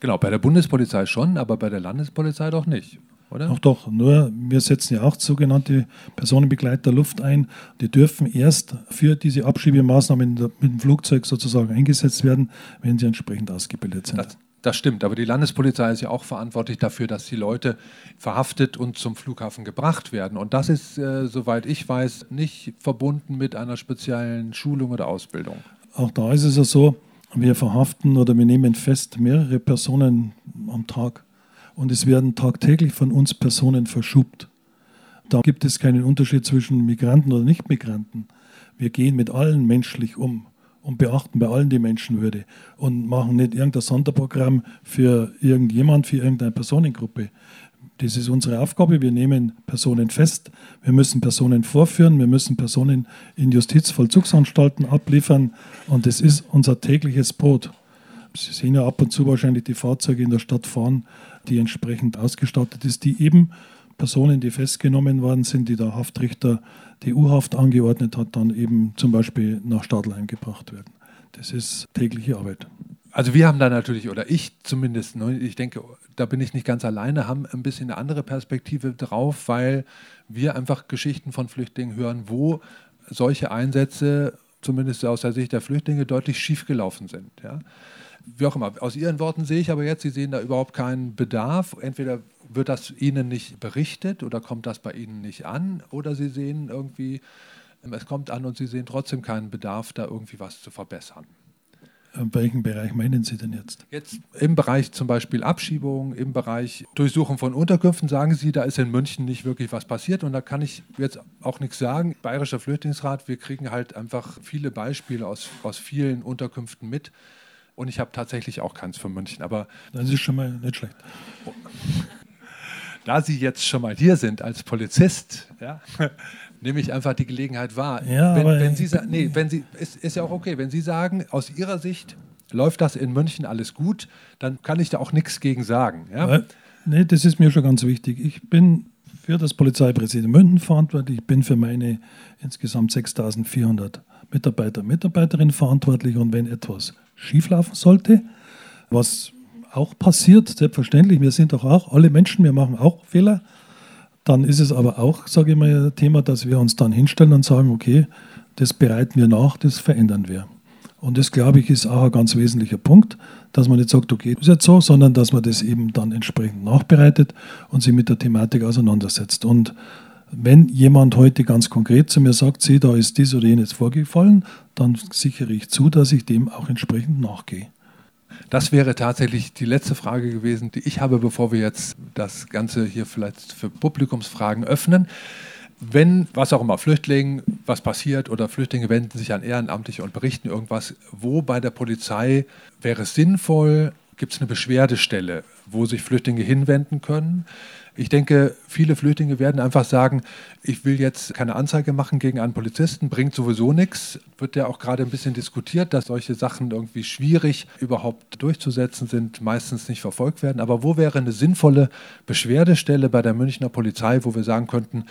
Genau, bei der Bundespolizei schon, aber bei der Landespolizei doch nicht, oder? Ach doch, nur wir setzen ja auch sogenannte Personenbegleiter Luft ein. Die dürfen erst für diese Abschiebemaßnahmen mit dem Flugzeug sozusagen eingesetzt werden, wenn sie entsprechend ausgebildet sind. Das, das stimmt, aber die Landespolizei ist ja auch verantwortlich dafür, dass die Leute verhaftet und zum Flughafen gebracht werden. Und das ist, äh, soweit ich weiß, nicht verbunden mit einer speziellen Schulung oder Ausbildung. Auch da ist es ja so, wir verhaften oder wir nehmen fest mehrere Personen am Tag und es werden tagtäglich von uns Personen verschubt. Da gibt es keinen Unterschied zwischen Migranten oder Nicht-Migranten. Wir gehen mit allen menschlich um und beachten bei allen die Menschenwürde und machen nicht irgendein Sonderprogramm für irgendjemand, für irgendeine Personengruppe. Das ist unsere Aufgabe. Wir nehmen Personen fest. Wir müssen Personen vorführen. Wir müssen Personen in Justizvollzugsanstalten abliefern. Und das ist unser tägliches Brot. Sie sehen ja ab und zu wahrscheinlich die Fahrzeuge in der Stadt fahren, die entsprechend ausgestattet ist, die eben Personen, die festgenommen worden sind, die der Haftrichter die U-Haft angeordnet hat, dann eben zum Beispiel nach Stadelheim gebracht werden. Das ist tägliche Arbeit. Also wir haben da natürlich, oder ich zumindest, ne, ich denke, da bin ich nicht ganz alleine, haben ein bisschen eine andere Perspektive drauf, weil wir einfach Geschichten von Flüchtlingen hören, wo solche Einsätze, zumindest aus der Sicht der Flüchtlinge, deutlich schiefgelaufen sind. Ja. Wie auch immer, aus Ihren Worten sehe ich aber jetzt, Sie sehen da überhaupt keinen Bedarf. Entweder wird das Ihnen nicht berichtet oder kommt das bei Ihnen nicht an oder Sie sehen irgendwie, es kommt an und Sie sehen trotzdem keinen Bedarf, da irgendwie was zu verbessern. Äh, welchen Bereich meinen Sie denn jetzt? Jetzt im Bereich zum Beispiel Abschiebung, im Bereich Durchsuchung von Unterkünften, sagen Sie, da ist in München nicht wirklich was passiert und da kann ich jetzt auch nichts sagen. Bayerischer Flüchtlingsrat, wir kriegen halt einfach viele Beispiele aus, aus vielen Unterkünften mit und ich habe tatsächlich auch keins für München, aber... Das ist schon mal nicht schlecht. Da Sie jetzt schon mal hier sind als Polizist, ja, nehme ich einfach die Gelegenheit wahr. Ja, wenn, wenn Sie sagen, nee, wenn Sie, ist, ist ja auch okay, wenn Sie sagen, aus Ihrer Sicht läuft das in München alles gut, dann kann ich da auch nichts gegen sagen. Ja? Nee, das ist mir schon ganz wichtig. Ich bin für das Polizeipräsidium München verantwortlich, ich bin für meine insgesamt 6400 Mitarbeiter, Mitarbeiterinnen verantwortlich und wenn etwas schieflaufen sollte, was auch passiert, selbstverständlich, wir sind doch auch alle Menschen, wir machen auch Fehler, dann ist es aber auch, sage ich mal, Thema, dass wir uns dann hinstellen und sagen, okay, das bereiten wir nach, das verändern wir. Und das, glaube ich, ist auch ein ganz wesentlicher Punkt, dass man nicht sagt, okay, ist jetzt so, sondern dass man das eben dann entsprechend nachbereitet und sich mit der Thematik auseinandersetzt. Und wenn jemand heute ganz konkret zu mir sagt, sieh, da ist dies oder jenes vorgefallen, dann sichere ich zu, dass ich dem auch entsprechend nachgehe. Das wäre tatsächlich die letzte Frage gewesen, die ich habe, bevor wir jetzt das Ganze hier vielleicht für Publikumsfragen öffnen. Wenn, was auch immer, Flüchtlingen, was passiert oder Flüchtlinge wenden sich an Ehrenamtliche und berichten irgendwas, wo bei der Polizei wäre es sinnvoll, gibt es eine Beschwerdestelle, wo sich Flüchtlinge hinwenden können? Ich denke, viele Flüchtlinge werden einfach sagen, ich will jetzt keine Anzeige machen gegen einen Polizisten, bringt sowieso nichts. Wird ja auch gerade ein bisschen diskutiert, dass solche Sachen irgendwie schwierig überhaupt durchzusetzen sind, meistens nicht verfolgt werden. Aber wo wäre eine sinnvolle Beschwerdestelle bei der Münchner Polizei, wo wir sagen könnten,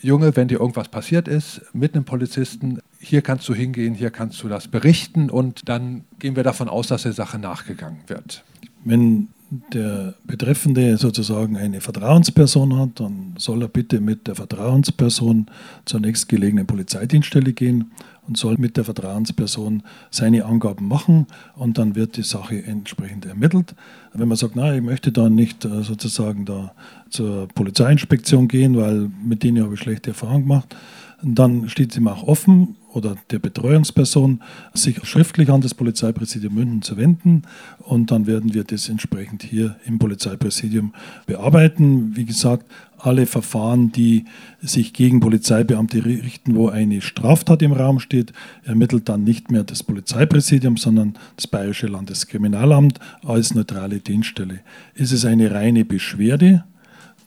Junge, wenn dir irgendwas passiert ist mit einem Polizisten, hier kannst du hingehen, hier kannst du das berichten und dann gehen wir davon aus, dass der Sache nachgegangen wird. Wenn der Betreffende sozusagen eine Vertrauensperson hat, dann soll er bitte mit der Vertrauensperson zur nächstgelegenen Polizeidienststelle gehen und soll mit der Vertrauensperson seine Angaben machen und dann wird die Sache entsprechend ermittelt. Wenn man sagt, nein, ich möchte da nicht äh, sozusagen da zur Polizeiinspektion gehen, weil mit denen habe ich schlechte Erfahrungen gemacht, dann steht es ihm auch offen oder der Betreuungsperson, sich schriftlich an das Polizeipräsidium München zu wenden und dann werden wir das entsprechend hier im Polizeipräsidium bearbeiten. Wie gesagt, alle Verfahren, die sich gegen Polizeibeamte richten, wo eine Straftat im Raum steht, ermittelt dann nicht mehr das Polizeipräsidium, sondern das Bayerische Landeskriminalamt als neutrale Dienststelle. Ist es eine reine Beschwerde,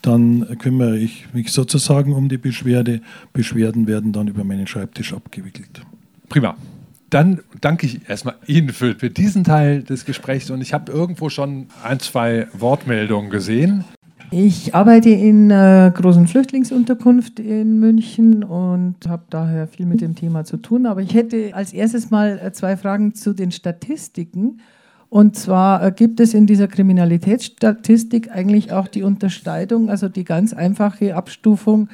dann kümmere ich mich sozusagen um die Beschwerde. Beschwerden werden dann über meinen Schreibtisch abgewickelt. Prima. Dann danke ich erstmal Ihnen für, für diesen Teil des Gesprächs und ich habe irgendwo schon ein, zwei Wortmeldungen gesehen. Ich arbeite in einer großen Flüchtlingsunterkunft in München und habe daher viel mit dem Thema zu tun. Aber ich hätte als erstes mal zwei Fragen zu den Statistiken. Und zwar äh, gibt es in dieser Kriminalitätsstatistik eigentlich auch die Unterscheidung, also die ganz einfache Abstufung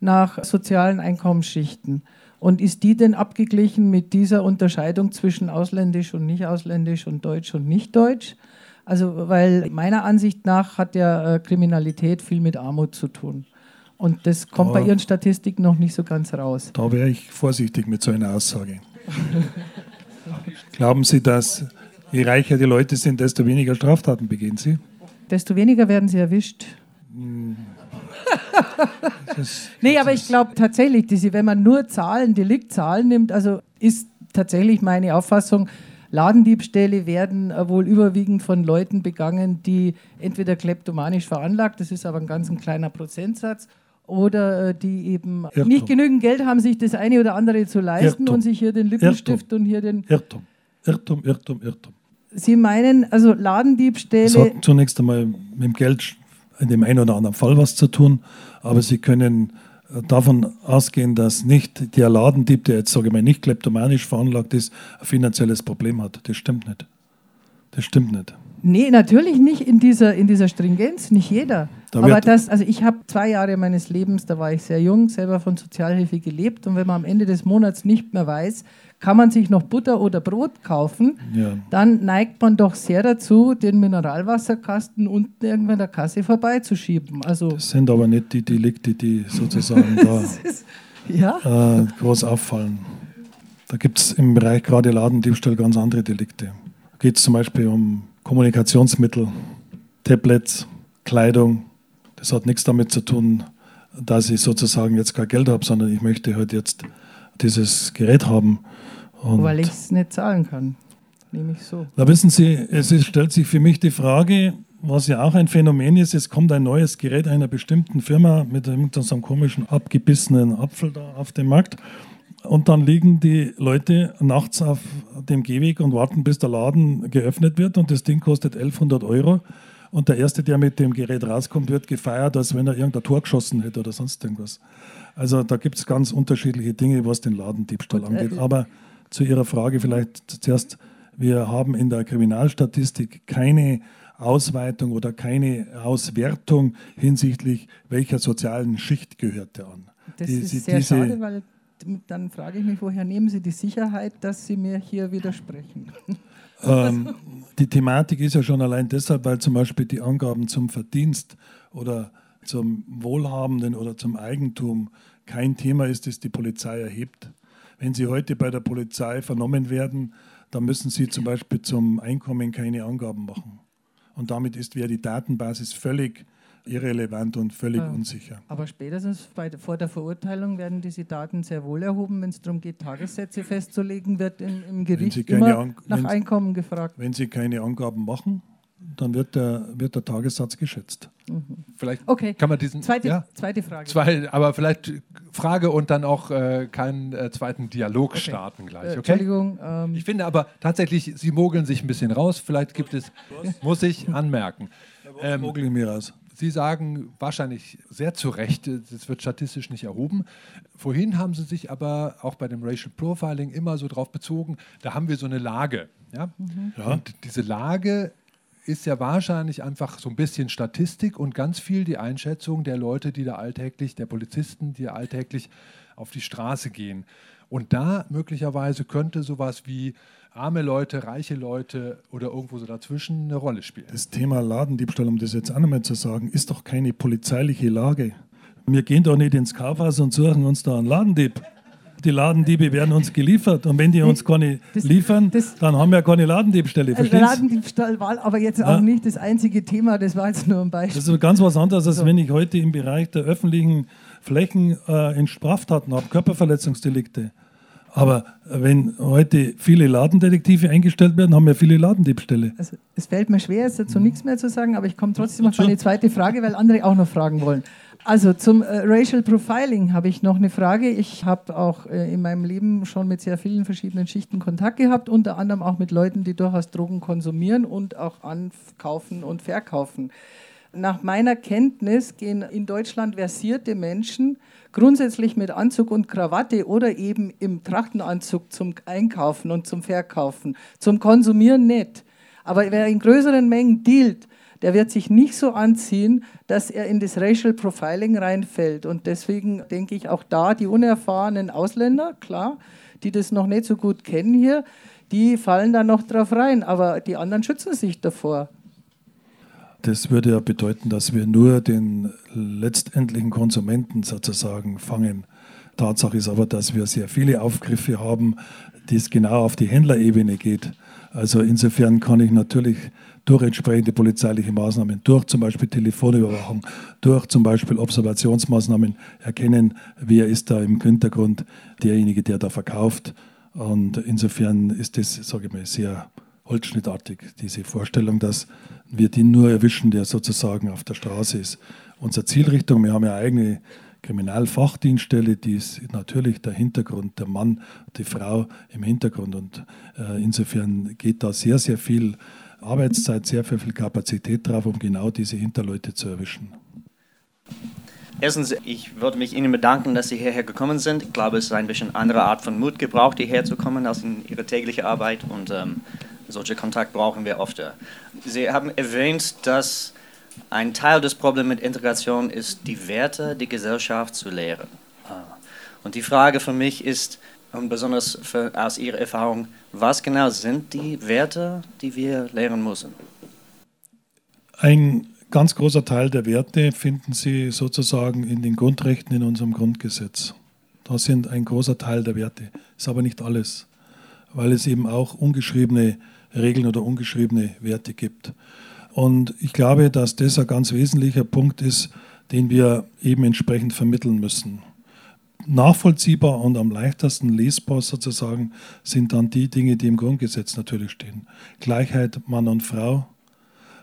nach sozialen Einkommensschichten. Und ist die denn abgeglichen mit dieser Unterscheidung zwischen ausländisch und nicht ausländisch und deutsch und nicht deutsch? Also, weil meiner Ansicht nach hat ja äh, Kriminalität viel mit Armut zu tun. Und das kommt da, bei Ihren Statistiken noch nicht so ganz raus. Da wäre ich vorsichtig mit so einer Aussage. Glauben Sie, dass je reicher die Leute sind, desto weniger Straftaten begehen sie? Desto weniger werden sie erwischt. Nee, aber ich glaube tatsächlich, diese, wenn man nur Zahlen, Deliktzahlen nimmt, also ist tatsächlich meine Auffassung, Ladendiebstähle werden äh, wohl überwiegend von Leuten begangen, die entweder kleptomanisch veranlagt, das ist aber ein ganz ein kleiner Prozentsatz, oder äh, die eben Irrtum. nicht genügend Geld haben, sich das eine oder andere zu leisten Irrtum. und sich hier den Lippenstift Irrtum. und hier den. Irrtum, Irrtum, Irrtum, Irrtum. Sie meinen also Ladendiebstähle. Das hat zunächst einmal mit dem Geld in dem einen oder anderen Fall was zu tun, aber Sie können äh, davon ausgehen, dass nicht der Ladendieb, der jetzt, sage ich mal, nicht kleptomanisch veranlagt ist, ein finanzielles Problem hat. Das stimmt nicht. Das stimmt nicht. Nee, natürlich nicht in dieser, in dieser Stringenz, nicht jeder. Da Aber das, also ich habe zwei Jahre meines Lebens, da war ich sehr jung, selber von Sozialhilfe gelebt und wenn man am Ende des Monats nicht mehr weiß, kann man sich noch Butter oder Brot kaufen, ja. dann neigt man doch sehr dazu, den Mineralwasserkasten unten irgendwann an der Kasse vorbeizuschieben. Also das sind aber nicht die Delikte, die sozusagen da ja? äh, groß auffallen. Da gibt es im Bereich gerade Ladendiebstahl ganz andere Delikte. Da geht es zum Beispiel um Kommunikationsmittel, Tablets, Kleidung. Das hat nichts damit zu tun, dass ich sozusagen jetzt kein Geld habe, sondern ich möchte halt jetzt dieses Gerät haben. Und Weil ich es nicht zahlen kann. Nehme ich so. Da wissen Sie, es ist, stellt sich für mich die Frage, was ja auch ein Phänomen ist, es kommt ein neues Gerät einer bestimmten Firma mit so einem komischen abgebissenen Apfel da auf dem Markt. Und dann liegen die Leute nachts auf dem Gehweg und warten, bis der Laden geöffnet wird. Und das Ding kostet 1100 Euro. Und der Erste, der mit dem Gerät rauskommt, wird gefeiert, als wenn er irgendein Tor geschossen hätte oder sonst irgendwas. Also da gibt es ganz unterschiedliche Dinge, was den Ladendiebstahl und, äh, angeht. Aber zu Ihrer Frage vielleicht zuerst, wir haben in der Kriminalstatistik keine Ausweitung oder keine Auswertung hinsichtlich welcher sozialen Schicht gehört der an. Das die, ist sehr diese, schade, weil dann frage ich mich, woher nehmen Sie die Sicherheit, dass Sie mir hier widersprechen? Ähm, die Thematik ist ja schon allein deshalb, weil zum Beispiel die Angaben zum Verdienst oder zum Wohlhabenden oder zum Eigentum kein Thema ist, das die Polizei erhebt. Wenn Sie heute bei der Polizei vernommen werden, dann müssen Sie zum Beispiel zum Einkommen keine Angaben machen. Und damit ist wer die Datenbasis völlig irrelevant und völlig ja. unsicher. Aber spätestens bei, vor der Verurteilung werden diese Daten sehr wohl erhoben, wenn es darum geht, Tagessätze festzulegen, wird im, im Gericht immer An nach Einkommen gefragt. Wenn Sie keine Angaben machen, dann wird der, wird der Tagessatz geschätzt. Mhm. Vielleicht okay. kann man diesen. Zweite, ja, zweite Frage. Zwei, aber vielleicht Frage und dann auch äh, keinen äh, zweiten Dialog okay. starten gleich. Äh, okay? Entschuldigung. Ähm ich finde aber tatsächlich, Sie mogeln sich ein bisschen raus. Vielleicht gibt es, muss ich anmerken. Ähm, mogeln mir raus. Sie sagen wahrscheinlich sehr zu Recht, das wird statistisch nicht erhoben. Vorhin haben Sie sich aber auch bei dem Racial Profiling immer so drauf bezogen, da haben wir so eine Lage. Ja? Mhm. ja. Und diese Lage ist ja wahrscheinlich einfach so ein bisschen Statistik und ganz viel die Einschätzung der Leute, die da alltäglich, der Polizisten, die alltäglich auf die Straße gehen. Und da möglicherweise könnte sowas wie arme Leute, reiche Leute oder irgendwo so dazwischen eine Rolle spielen. Das Thema Ladendiebstahl, um das jetzt auch nochmal zu sagen, ist doch keine polizeiliche Lage. Wir gehen doch nicht ins Kaufhaus und suchen uns da einen Ladendieb. Die Ladendiebe werden uns geliefert und wenn die uns keine das, liefern, das, dann haben wir keine Ladendiebstähle. Also Ladendiebstahl war aber jetzt auch ja. nicht das einzige Thema, das war jetzt nur ein Beispiel. Das ist ganz was anderes, als so. wenn ich heute im Bereich der öffentlichen Flächen äh, in Straftaten habe, Körperverletzungsdelikte. Aber wenn heute viele Ladendetektive eingestellt werden, haben wir viele Ladendiebstähle. Also es fällt mir schwer, jetzt dazu nichts mehr zu sagen, aber ich komme trotzdem auf meine zweite Frage, weil andere auch noch fragen wollen. Also zum äh, Racial Profiling habe ich noch eine Frage. Ich habe auch äh, in meinem Leben schon mit sehr vielen verschiedenen Schichten Kontakt gehabt, unter anderem auch mit Leuten, die durchaus Drogen konsumieren und auch ankaufen und verkaufen. Nach meiner Kenntnis gehen in Deutschland versierte Menschen grundsätzlich mit Anzug und Krawatte oder eben im Trachtenanzug zum Einkaufen und zum Verkaufen, zum Konsumieren nicht. Aber wer in größeren Mengen dealt, der wird sich nicht so anziehen, dass er in das Racial Profiling reinfällt. Und deswegen denke ich auch da, die unerfahrenen Ausländer, klar, die das noch nicht so gut kennen hier, die fallen da noch drauf rein. Aber die anderen schützen sich davor. Das würde ja bedeuten, dass wir nur den letztendlichen Konsumenten sozusagen fangen. Tatsache ist aber, dass wir sehr viele Aufgriffe haben, die es genau auf die Händlerebene geht. Also insofern kann ich natürlich durch entsprechende polizeiliche Maßnahmen, durch zum Beispiel Telefonüberwachung, durch zum Beispiel Observationsmaßnahmen erkennen, wer ist da im Hintergrund derjenige, der da verkauft. Und insofern ist das, sage ich mal, sehr holzschnittartig, diese Vorstellung, dass wir den nur erwischen, der sozusagen auf der Straße ist. Unsere Zielrichtung, wir haben ja eigene Kriminalfachdienststelle, die ist natürlich der Hintergrund, der Mann, die Frau im Hintergrund. Und äh, insofern geht da sehr, sehr viel Arbeitszeit, sehr, viel Kapazität drauf, um genau diese Hinterleute zu erwischen. Erstens, ich würde mich Ihnen bedanken, dass Sie hierher gekommen sind. Ich glaube, es ist ein bisschen andere Art von Mut gebraucht, hierher zu kommen, als in Ihrer täglichen Arbeit. Und ähm, solche Kontakt brauchen wir oft. Sie haben erwähnt, dass ein Teil des Problems mit Integration ist, die Werte der Gesellschaft zu lehren. Ah. Und die Frage für mich ist, und besonders für, aus Ihrer Erfahrung, was genau sind die Werte, die wir lehren müssen? Ein ganz großer Teil der Werte finden Sie sozusagen in den Grundrechten in unserem Grundgesetz. Da sind ein großer Teil der Werte, ist aber nicht alles, weil es eben auch ungeschriebene Regeln oder ungeschriebene Werte gibt. Und ich glaube, dass das ein ganz wesentlicher Punkt ist, den wir eben entsprechend vermitteln müssen. Nachvollziehbar und am leichtesten lesbar sozusagen sind dann die Dinge, die im Grundgesetz natürlich stehen. Gleichheit Mann und Frau,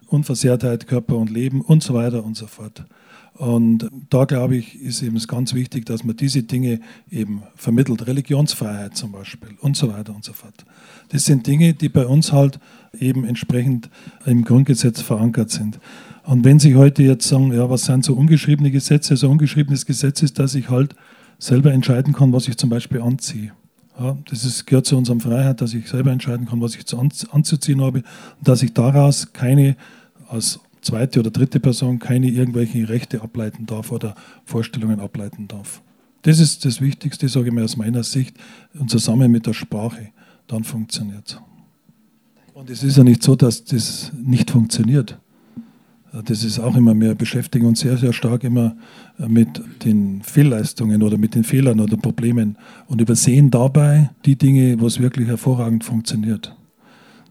Unversehrtheit, Körper und Leben und so weiter und so fort. Und da glaube ich, ist eben es ganz wichtig, dass man diese Dinge eben vermittelt. Religionsfreiheit zum Beispiel und so weiter und so fort. Das sind Dinge, die bei uns halt eben entsprechend im Grundgesetz verankert sind. Und wenn Sie heute jetzt sagen, ja, was sind so ungeschriebene Gesetze? So ein ungeschriebenes Gesetz ist, dass ich halt selber entscheiden kann, was ich zum Beispiel anziehe. Ja, das ist, gehört zu unserer Freiheit, dass ich selber entscheiden kann, was ich zu anzuziehen habe und dass ich daraus keine, als zweite oder dritte Person, keine irgendwelchen Rechte ableiten darf oder Vorstellungen ableiten darf. Das ist das Wichtigste, sage ich mal aus meiner Sicht, und zusammen mit der Sprache, dann funktioniert. Und es ist ja nicht so, dass das nicht funktioniert. Das ist auch immer mehr beschäftigen uns sehr, sehr stark immer mit den Fehlleistungen oder mit den Fehlern oder Problemen und übersehen dabei die Dinge, wo es wirklich hervorragend funktioniert.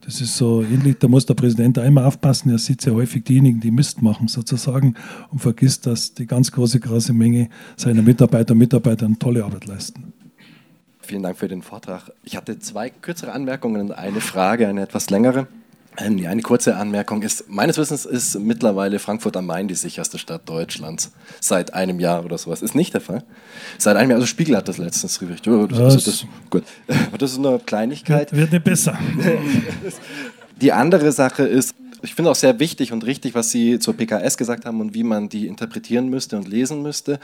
Das ist so ähnlich, da muss der Präsident einmal aufpassen, er sieht sehr häufig diejenigen, die Mist machen sozusagen und vergisst, dass die ganz große, große Menge seiner Mitarbeiter und Mitarbeiter eine tolle Arbeit leisten. Vielen Dank für den Vortrag. Ich hatte zwei kürzere Anmerkungen und eine Frage, eine etwas längere. Ähm, eine kurze Anmerkung ist, meines Wissens ist mittlerweile Frankfurt am Main die sicherste Stadt Deutschlands. Seit einem Jahr oder sowas. Ist nicht der Fall. Seit einem Jahr, also Spiegel hat das letztens berichtet. Also das, gut. das ist eine Kleinigkeit. Wird nicht besser. Die andere Sache ist, ich finde auch sehr wichtig und richtig, was Sie zur PKS gesagt haben und wie man die interpretieren müsste und lesen müsste.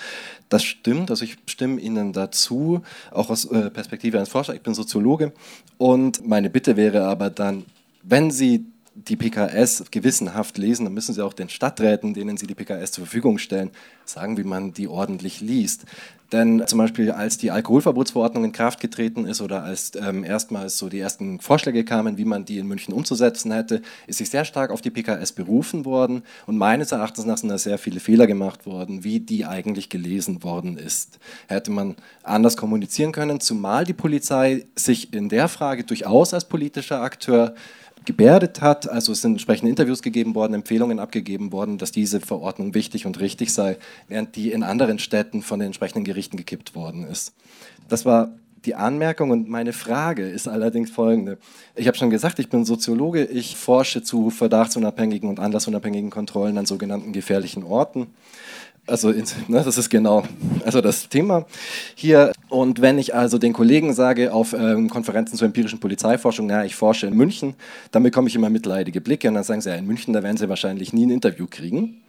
Das stimmt, also ich stimme Ihnen dazu, auch aus äh, Perspektive eines Forschers. Ich bin Soziologe und meine Bitte wäre aber dann, wenn Sie die PKS gewissenhaft lesen, dann müssen Sie auch den Stadträten, denen Sie die PKS zur Verfügung stellen, sagen, wie man die ordentlich liest. Denn zum Beispiel, als die Alkoholverbotsverordnung in Kraft getreten ist oder als ähm, erstmals so die ersten Vorschläge kamen, wie man die in München umzusetzen hätte, ist sich sehr stark auf die PKS berufen worden und meines Erachtens nach sind da sehr viele Fehler gemacht worden, wie die eigentlich gelesen worden ist. Hätte man anders kommunizieren können, zumal die Polizei sich in der Frage durchaus als politischer Akteur gebärdet hat. Also es sind entsprechende Interviews gegeben worden, Empfehlungen abgegeben worden, dass diese Verordnung wichtig und richtig sei, während die in anderen Städten von den entsprechenden Gerichten gekippt worden ist. Das war die Anmerkung und meine Frage ist allerdings folgende. Ich habe schon gesagt, ich bin Soziologe, ich forsche zu verdachtsunabhängigen und anlassunabhängigen Kontrollen an sogenannten gefährlichen Orten. Also ne, das ist genau also das Thema hier. Und wenn ich also den Kollegen sage auf ähm, Konferenzen zur empirischen Polizeiforschung, naja, ich forsche in München, dann bekomme ich immer mitleidige Blicke und dann sagen sie, ja, in München, da werden sie wahrscheinlich nie ein Interview kriegen.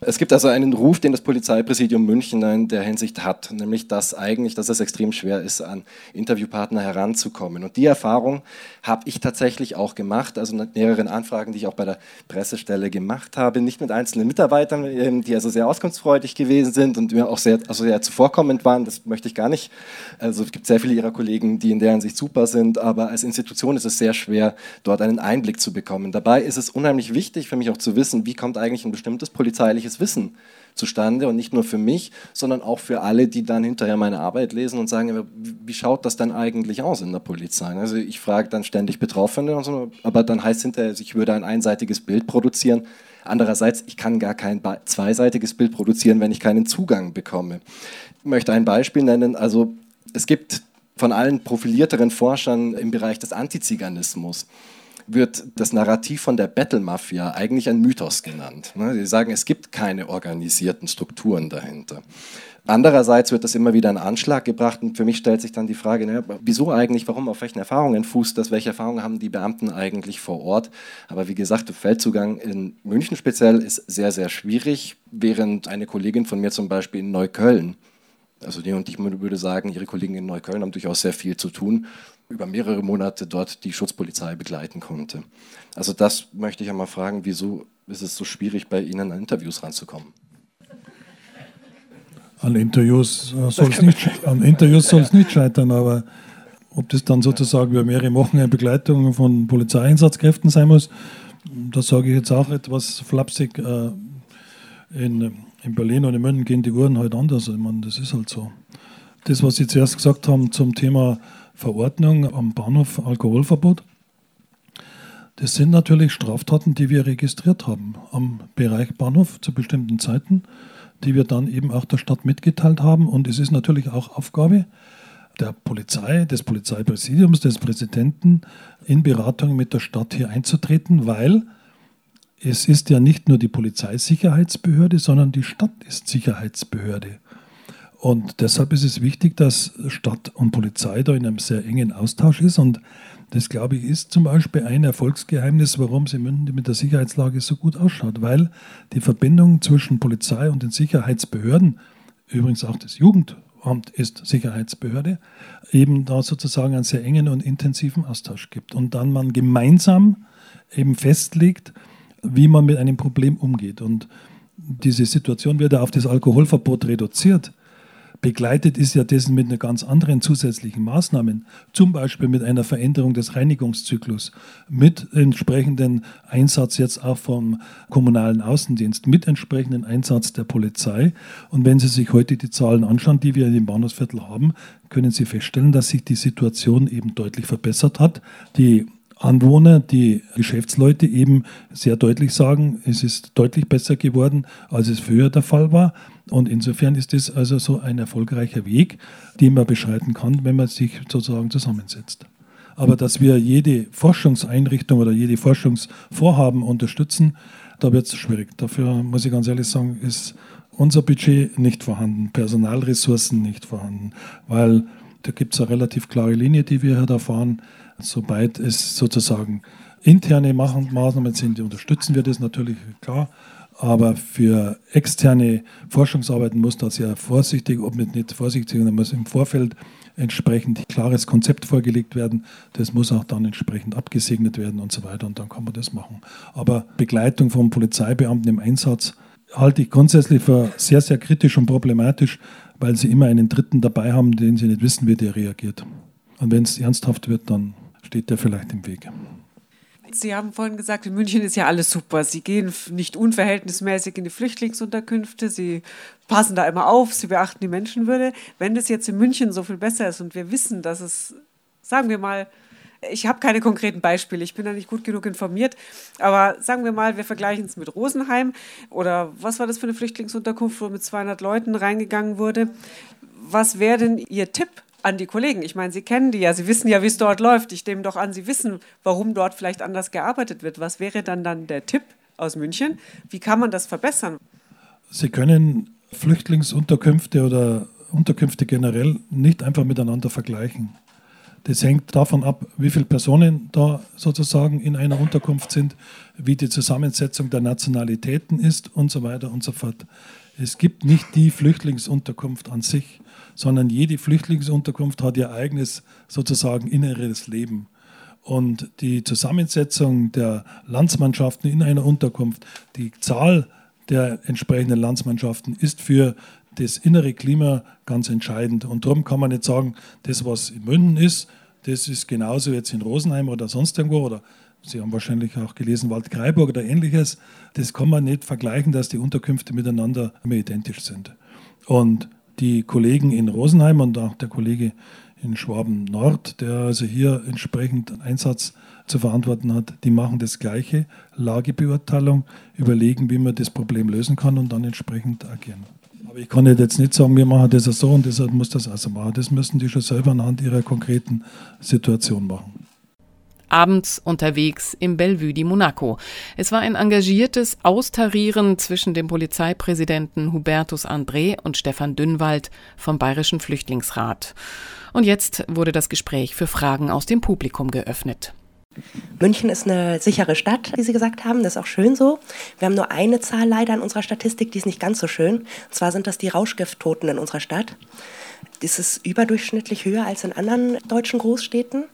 Es gibt also einen Ruf, den das Polizeipräsidium München in der Hinsicht hat, nämlich dass eigentlich, dass es extrem schwer ist, an Interviewpartner heranzukommen. Und die Erfahrung habe ich tatsächlich auch gemacht, also mit mehreren Anfragen, die ich auch bei der Pressestelle gemacht habe, nicht mit einzelnen Mitarbeitern, ähm, die also sehr auskunftsfreudig gewesen sind und mir auch sehr, also sehr zuvorkommend waren, das möchte ich gar nicht. Also es gibt sehr viele ihrer Kollegen, die in der Hinsicht super sind, aber als Institution ist es sehr schwer, dort einen Einblick zu bekommen. Dabei ist es unheimlich wichtig für mich auch zu wissen, wie kommt eigentlich ein bestimmtes polizeiliches wissenschaftliches Wissen zustande und nicht nur für mich, sondern auch für alle, die dann hinterher meine Arbeit lesen und sagen, wie schaut das denn eigentlich aus in der Polizei? Also ich frage dann ständig Betroffene, so, aber dann heißt hinterher, ich würde ein einseitiges Bild produzieren. Andererseits, ich kann gar kein zweiseitiges Bild produzieren, wenn ich keinen Zugang bekomme. Ich möchte ein Beispiel nennen. Also es gibt von allen profilierteren Forschern im Bereich des Antiziganismus wird das Narrativ von der Battle Mafia eigentlich ein Mythos genannt. Ne? Sie sagen, es gibt keine organisierten Strukturen dahinter. Andererseits wird das immer wieder in Anschlag gebracht und für mich stellt sich dann die Frage, ne, wieso eigentlich, warum, auf welchen Erfahrungen fußt das, welche Erfahrungen haben die Beamten eigentlich vor Ort. Aber wie gesagt, der Feldzugang in München speziell ist sehr, sehr schwierig, während eine Kollegin von mir zum Beispiel in Neukölln, also die und ich würde sagen, ihre Kollegen in Neukölln haben durchaus sehr viel zu tun über mehrere Monate dort die Schutzpolizei begleiten konnte. Also das möchte ich einmal fragen, wieso ist es so schwierig, bei Ihnen an Interviews ranzukommen? An Interviews äh, soll es nicht, an Interviews soll es nicht scheitern, aber ob das dann sozusagen über mehrere Wochen eine Begleitung von Polizeieinsatzkräften sein muss, das sage ich jetzt auch etwas flapsig. Äh, in, in Berlin und in München gehen die Uhren halt anders. Ich meine, das ist halt so. Das, was Sie zuerst gesagt haben zum Thema Verordnung am Bahnhof Alkoholverbot. Das sind natürlich Straftaten, die wir registriert haben am Bereich Bahnhof zu bestimmten Zeiten, die wir dann eben auch der Stadt mitgeteilt haben. Und es ist natürlich auch Aufgabe der Polizei, des Polizeipräsidiums, des Präsidenten in Beratung mit der Stadt hier einzutreten, weil es ist ja nicht nur die Polizeisicherheitsbehörde, sondern die Stadt ist Sicherheitsbehörde. Und deshalb ist es wichtig, dass Stadt und Polizei da in einem sehr engen Austausch ist. Und das, glaube ich, ist zum Beispiel ein Erfolgsgeheimnis, warum es in München mit der Sicherheitslage so gut ausschaut. Weil die Verbindung zwischen Polizei und den Sicherheitsbehörden, übrigens auch das Jugendamt ist Sicherheitsbehörde, eben da sozusagen einen sehr engen und intensiven Austausch gibt. Und dann man gemeinsam eben festlegt, wie man mit einem Problem umgeht. Und diese Situation wird ja auf das Alkoholverbot reduziert. Begleitet ist ja dessen mit einer ganz anderen zusätzlichen Maßnahmen, zum Beispiel mit einer Veränderung des Reinigungszyklus, mit entsprechendem Einsatz jetzt auch vom kommunalen Außendienst, mit entsprechendem Einsatz der Polizei. Und wenn Sie sich heute die Zahlen anschauen, die wir im Bahnhofsviertel haben, können Sie feststellen, dass sich die Situation eben deutlich verbessert hat. Die Anwohner, die Geschäftsleute eben sehr deutlich sagen, es ist deutlich besser geworden, als es früher der Fall war. Und insofern ist das also so ein erfolgreicher Weg, den man beschreiten kann, wenn man sich sozusagen zusammensetzt. Aber dass wir jede Forschungseinrichtung oder jede Forschungsvorhaben unterstützen, da wird es schwierig. Dafür muss ich ganz ehrlich sagen, ist unser Budget nicht vorhanden, Personalressourcen nicht vorhanden, weil da gibt es eine relativ klare Linie, die wir hier da fahren. Sobald es sozusagen interne Maßnahmen sind, unterstützen wir das natürlich klar. Aber für externe Forschungsarbeiten muss da sehr vorsichtig, ob nicht vorsichtig, sondern muss im Vorfeld entsprechend klares Konzept vorgelegt werden. Das muss auch dann entsprechend abgesegnet werden und so weiter. Und dann kann man das machen. Aber Begleitung von Polizeibeamten im Einsatz halte ich grundsätzlich für sehr, sehr kritisch und problematisch, weil sie immer einen Dritten dabei haben, den sie nicht wissen, wie der reagiert. Und wenn es ernsthaft wird, dann steht der vielleicht im Weg. Sie haben vorhin gesagt, in München ist ja alles super. Sie gehen nicht unverhältnismäßig in die Flüchtlingsunterkünfte, Sie passen da immer auf, Sie beachten die Menschenwürde. Wenn das jetzt in München so viel besser ist und wir wissen, dass es, sagen wir mal, ich habe keine konkreten Beispiele, ich bin da nicht gut genug informiert, aber sagen wir mal, wir vergleichen es mit Rosenheim oder was war das für eine Flüchtlingsunterkunft, wo mit 200 Leuten reingegangen wurde. Was wäre denn Ihr Tipp an die Kollegen. Ich meine, Sie kennen die ja, Sie wissen ja, wie es dort läuft. Ich nehme doch an, Sie wissen, warum dort vielleicht anders gearbeitet wird. Was wäre dann dann der Tipp aus München? Wie kann man das verbessern? Sie können Flüchtlingsunterkünfte oder Unterkünfte generell nicht einfach miteinander vergleichen. Das hängt davon ab, wie viele Personen da sozusagen in einer Unterkunft sind, wie die Zusammensetzung der Nationalitäten ist und so weiter und so fort. Es gibt nicht die Flüchtlingsunterkunft an sich, sondern jede Flüchtlingsunterkunft hat ihr eigenes sozusagen inneres Leben. Und die Zusammensetzung der Landsmannschaften in einer Unterkunft, die Zahl der entsprechenden Landsmannschaften ist für das innere Klima ganz entscheidend. Und darum kann man nicht sagen, das, was in München ist, das ist genauso jetzt in Rosenheim oder sonst irgendwo oder Sie haben wahrscheinlich auch gelesen Waldkraiburg oder ähnliches. Das kann man nicht vergleichen, dass die Unterkünfte miteinander immer identisch sind. Und die Kollegen in Rosenheim und auch der Kollege in Schwaben Nord, der also hier entsprechend Einsatz zu verantworten hat, die machen das gleiche, Lagebeurteilung, überlegen, wie man das Problem lösen kann und dann entsprechend agieren. Aber ich kann jetzt nicht sagen, wir machen das so und deshalb muss das also machen. Das müssen die schon selber anhand ihrer konkreten Situation machen abends unterwegs im Bellevue di Monaco. Es war ein engagiertes Austarieren zwischen dem Polizeipräsidenten Hubertus André und Stefan Dünnwald vom Bayerischen Flüchtlingsrat. Und jetzt wurde das Gespräch für Fragen aus dem Publikum geöffnet. München ist eine sichere Stadt, wie Sie gesagt haben. Das ist auch schön so. Wir haben nur eine Zahl leider in unserer Statistik, die ist nicht ganz so schön. Und zwar sind das die Rauschgifttoten in unserer Stadt. Das ist überdurchschnittlich höher als in anderen deutschen Großstädten.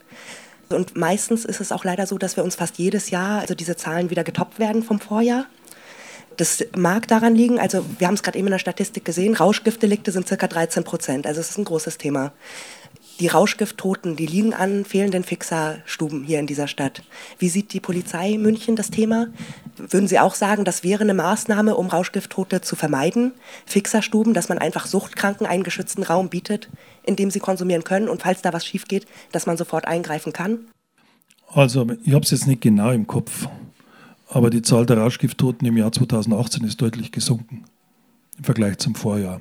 Und meistens ist es auch leider so, dass wir uns fast jedes Jahr, also diese Zahlen wieder getoppt werden vom Vorjahr. Das mag daran liegen, also wir haben es gerade eben in der Statistik gesehen, Rauschgiftdelikte sind circa 13 Prozent, also es ist ein großes Thema die Rauschgifttoten, die liegen an fehlenden Fixerstuben hier in dieser Stadt. Wie sieht die Polizei München das Thema? Würden Sie auch sagen, das wäre eine Maßnahme, um Rauschgifttote zu vermeiden? Fixerstuben, dass man einfach Suchtkranken einen geschützten Raum bietet, in dem sie konsumieren können und falls da was schief geht, dass man sofort eingreifen kann? Also, ich habe es jetzt nicht genau im Kopf, aber die Zahl der Rauschgifttoten im Jahr 2018 ist deutlich gesunken im Vergleich zum Vorjahr.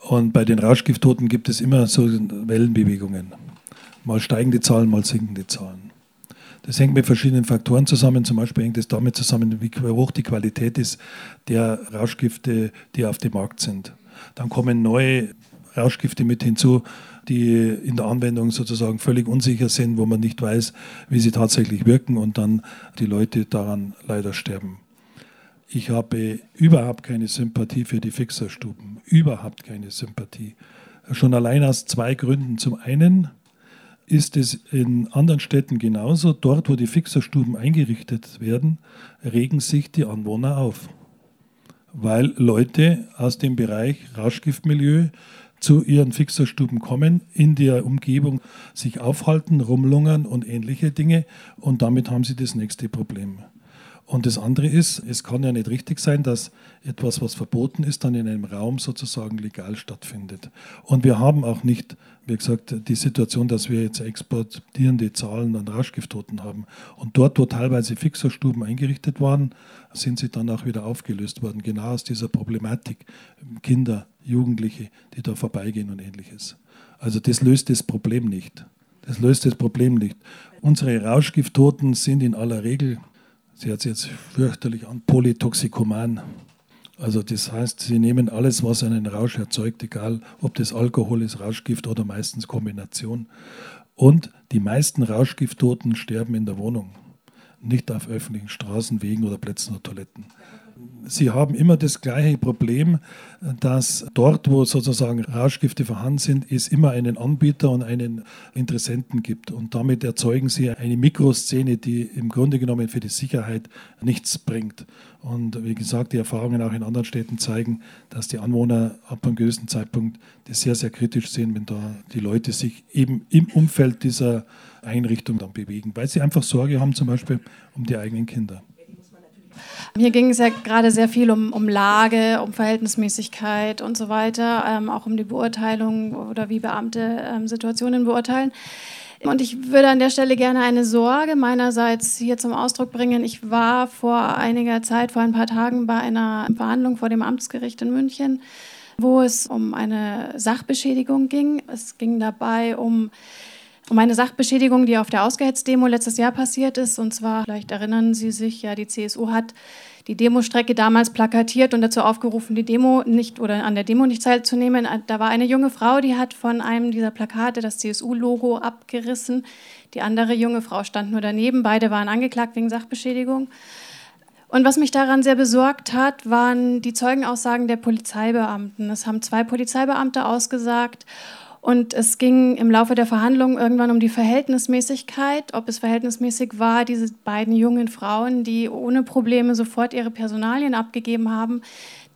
Und bei den Rauschgifttoten gibt es immer so Wellenbewegungen. Mal steigen die Zahlen, mal sinken die Zahlen. Das hängt mit verschiedenen Faktoren zusammen. Zum Beispiel hängt es damit zusammen, wie hoch die Qualität ist der Rauschgifte, die auf dem Markt sind. Dann kommen neue Rauschgifte mit hinzu, die in der Anwendung sozusagen völlig unsicher sind, wo man nicht weiß, wie sie tatsächlich wirken und dann die Leute daran leider sterben. Ich habe überhaupt keine Sympathie für die Fixerstuben. Überhaupt keine Sympathie. Schon allein aus zwei Gründen. Zum einen ist es in anderen Städten genauso. Dort, wo die Fixerstuben eingerichtet werden, regen sich die Anwohner auf. Weil Leute aus dem Bereich Rauschgiftmilieu zu ihren Fixerstuben kommen, in der Umgebung sich aufhalten, rumlungern und ähnliche Dinge. Und damit haben sie das nächste Problem. Und das andere ist, es kann ja nicht richtig sein, dass etwas, was verboten ist, dann in einem Raum sozusagen legal stattfindet. Und wir haben auch nicht, wie gesagt, die Situation, dass wir jetzt exportierende Zahlen an Rauschgifttoten haben. Und dort, wo teilweise Fixerstuben eingerichtet waren, sind sie dann auch wieder aufgelöst worden. Genau aus dieser Problematik. Kinder, Jugendliche, die da vorbeigehen und ähnliches. Also das löst das Problem nicht. Das löst das Problem nicht. Unsere Rauschgifttoten sind in aller Regel sie hat sich jetzt fürchterlich an, Polytoxikoman. Also das heißt, sie nehmen alles, was einen Rausch erzeugt, egal ob das Alkohol ist, Rauschgift oder meistens Kombination. Und die meisten Rauschgifttoten sterben in der Wohnung, nicht auf öffentlichen Straßen, Wegen oder Plätzen oder Toiletten. Sie haben immer das gleiche Problem, dass dort, wo sozusagen Rauschgifte vorhanden sind, es immer einen Anbieter und einen Interessenten gibt. Und damit erzeugen Sie eine Mikroszene, die im Grunde genommen für die Sicherheit nichts bringt. Und wie gesagt, die Erfahrungen auch in anderen Städten zeigen, dass die Anwohner ab einem gewissen Zeitpunkt das sehr, sehr kritisch sehen, wenn da die Leute sich eben im Umfeld dieser Einrichtung dann bewegen, weil sie einfach Sorge haben, zum Beispiel um die eigenen Kinder. Hier ging es ja gerade sehr viel um, um Lage, um Verhältnismäßigkeit und so weiter, ähm, auch um die Beurteilung oder wie Beamte ähm, Situationen beurteilen. Und ich würde an der Stelle gerne eine Sorge meinerseits hier zum Ausdruck bringen. Ich war vor einiger Zeit, vor ein paar Tagen, bei einer Verhandlung vor dem Amtsgericht in München, wo es um eine Sachbeschädigung ging. Es ging dabei um um eine Sachbeschädigung, die auf der Ausgehetzt-Demo letztes Jahr passiert ist. Und zwar, vielleicht erinnern Sie sich, ja, die CSU hat die Demostrecke damals plakatiert und dazu aufgerufen, die Demo nicht oder an der Demo nicht teilzunehmen. Da war eine junge Frau, die hat von einem dieser Plakate das CSU-Logo abgerissen. Die andere junge Frau stand nur daneben. Beide waren angeklagt wegen Sachbeschädigung. Und was mich daran sehr besorgt hat, waren die Zeugenaussagen der Polizeibeamten. Es haben zwei Polizeibeamte ausgesagt und es ging im Laufe der Verhandlungen irgendwann um die Verhältnismäßigkeit, ob es verhältnismäßig war, diese beiden jungen Frauen, die ohne Probleme sofort ihre Personalien abgegeben haben,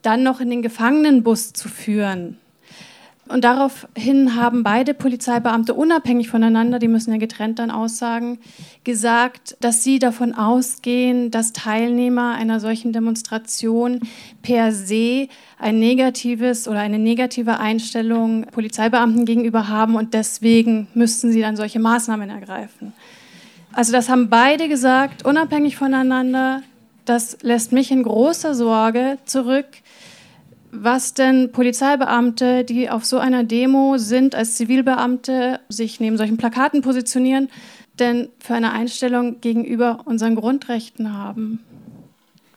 dann noch in den Gefangenenbus zu führen. Und daraufhin haben beide Polizeibeamte unabhängig voneinander, die müssen ja getrennt dann aussagen, gesagt, dass sie davon ausgehen, dass Teilnehmer einer solchen Demonstration per se ein negatives oder eine negative Einstellung Polizeibeamten gegenüber haben und deswegen müssten sie dann solche Maßnahmen ergreifen. Also das haben beide gesagt, unabhängig voneinander. Das lässt mich in großer Sorge zurück was denn Polizeibeamte, die auf so einer Demo sind, als Zivilbeamte sich neben solchen Plakaten positionieren, denn für eine Einstellung gegenüber unseren Grundrechten haben,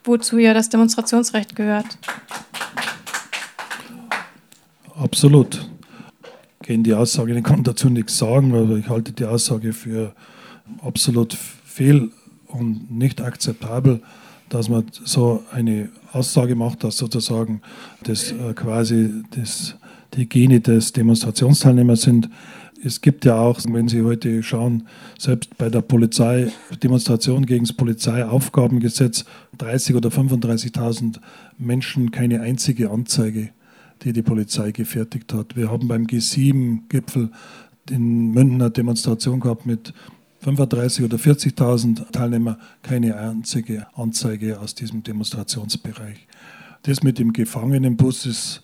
wozu ja das Demonstrationsrecht gehört. Absolut. Gegen die Aussage, ich kann dazu nichts sagen, aber ich halte die Aussage für absolut fehl und nicht akzeptabel dass man so eine Aussage macht, dass sozusagen das äh, quasi das, die Gene des Demonstrationsteilnehmers sind. Es gibt ja auch, wenn Sie heute schauen, selbst bei der Polizei, Demonstration gegen das Polizeiaufgabengesetz, 30.000 oder 35.000 Menschen keine einzige Anzeige, die die Polizei gefertigt hat. Wir haben beim G7-Gipfel in München eine Demonstration gehabt mit 35.000 oder 40.000 Teilnehmer keine einzige Anzeige aus diesem Demonstrationsbereich. Das mit dem Gefangenenbus ist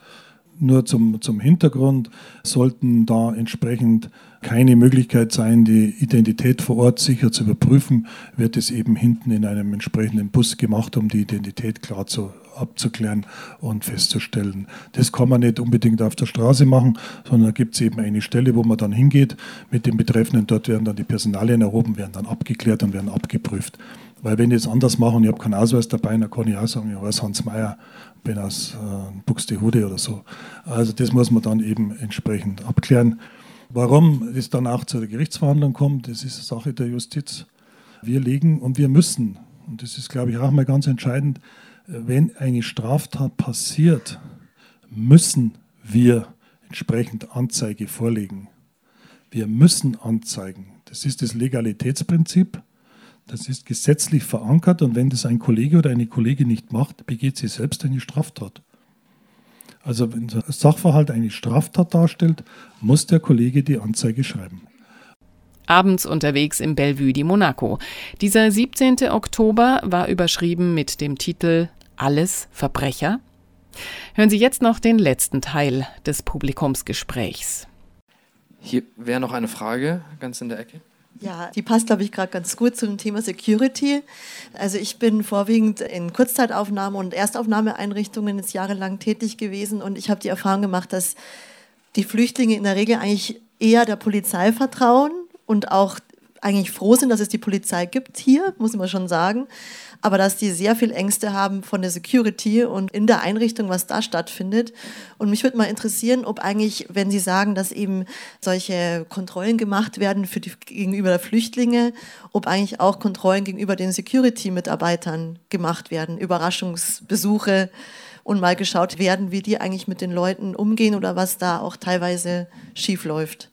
nur zum, zum Hintergrund, sollten da entsprechend keine Möglichkeit sein, die Identität vor Ort sicher zu überprüfen, wird es eben hinten in einem entsprechenden Bus gemacht, um die Identität klar zu abzuklären und festzustellen. Das kann man nicht unbedingt auf der Straße machen, sondern da gibt es eben eine Stelle, wo man dann hingeht mit den Betreffenden. Dort werden dann die Personalien erhoben, werden dann abgeklärt und werden abgeprüft. Weil wenn ich es anders mache und ich habe keinen Ausweis dabei, dann kann ich auch sagen, ich weiß Hans Meyer, bin aus äh, Buxtehude oder so. Also das muss man dann eben entsprechend abklären. Warum es dann auch zur Gerichtsverhandlung kommt, das ist Sache der Justiz. Wir legen und wir müssen, und das ist, glaube ich, auch mal ganz entscheidend, wenn eine Straftat passiert, müssen wir entsprechend Anzeige vorlegen. Wir müssen anzeigen. Das ist das Legalitätsprinzip. Das ist gesetzlich verankert und wenn das ein Kollege oder eine Kollegin nicht macht, begeht sie selbst eine Straftat. Also wenn der Sachverhalt eine Straftat darstellt, muss der Kollege die Anzeige schreiben abends unterwegs im Bellevue di Monaco. Dieser 17. Oktober war überschrieben mit dem Titel Alles Verbrecher? Hören Sie jetzt noch den letzten Teil des Publikumsgesprächs. Hier wäre noch eine Frage ganz in der Ecke. Ja, die passt, glaube ich, gerade ganz gut zum Thema Security. Also ich bin vorwiegend in Kurzzeitaufnahme- und Erstaufnahmeeinrichtungen jetzt jahrelang tätig gewesen und ich habe die Erfahrung gemacht, dass die Flüchtlinge in der Regel eigentlich eher der Polizei vertrauen und auch eigentlich froh sind, dass es die Polizei gibt hier, muss man schon sagen. Aber dass die sehr viel Ängste haben von der Security und in der Einrichtung, was da stattfindet. Und mich würde mal interessieren, ob eigentlich, wenn Sie sagen, dass eben solche Kontrollen gemacht werden für die, gegenüber der Flüchtlinge, ob eigentlich auch Kontrollen gegenüber den Security-Mitarbeitern gemacht werden, Überraschungsbesuche und mal geschaut werden, wie die eigentlich mit den Leuten umgehen oder was da auch teilweise schief läuft.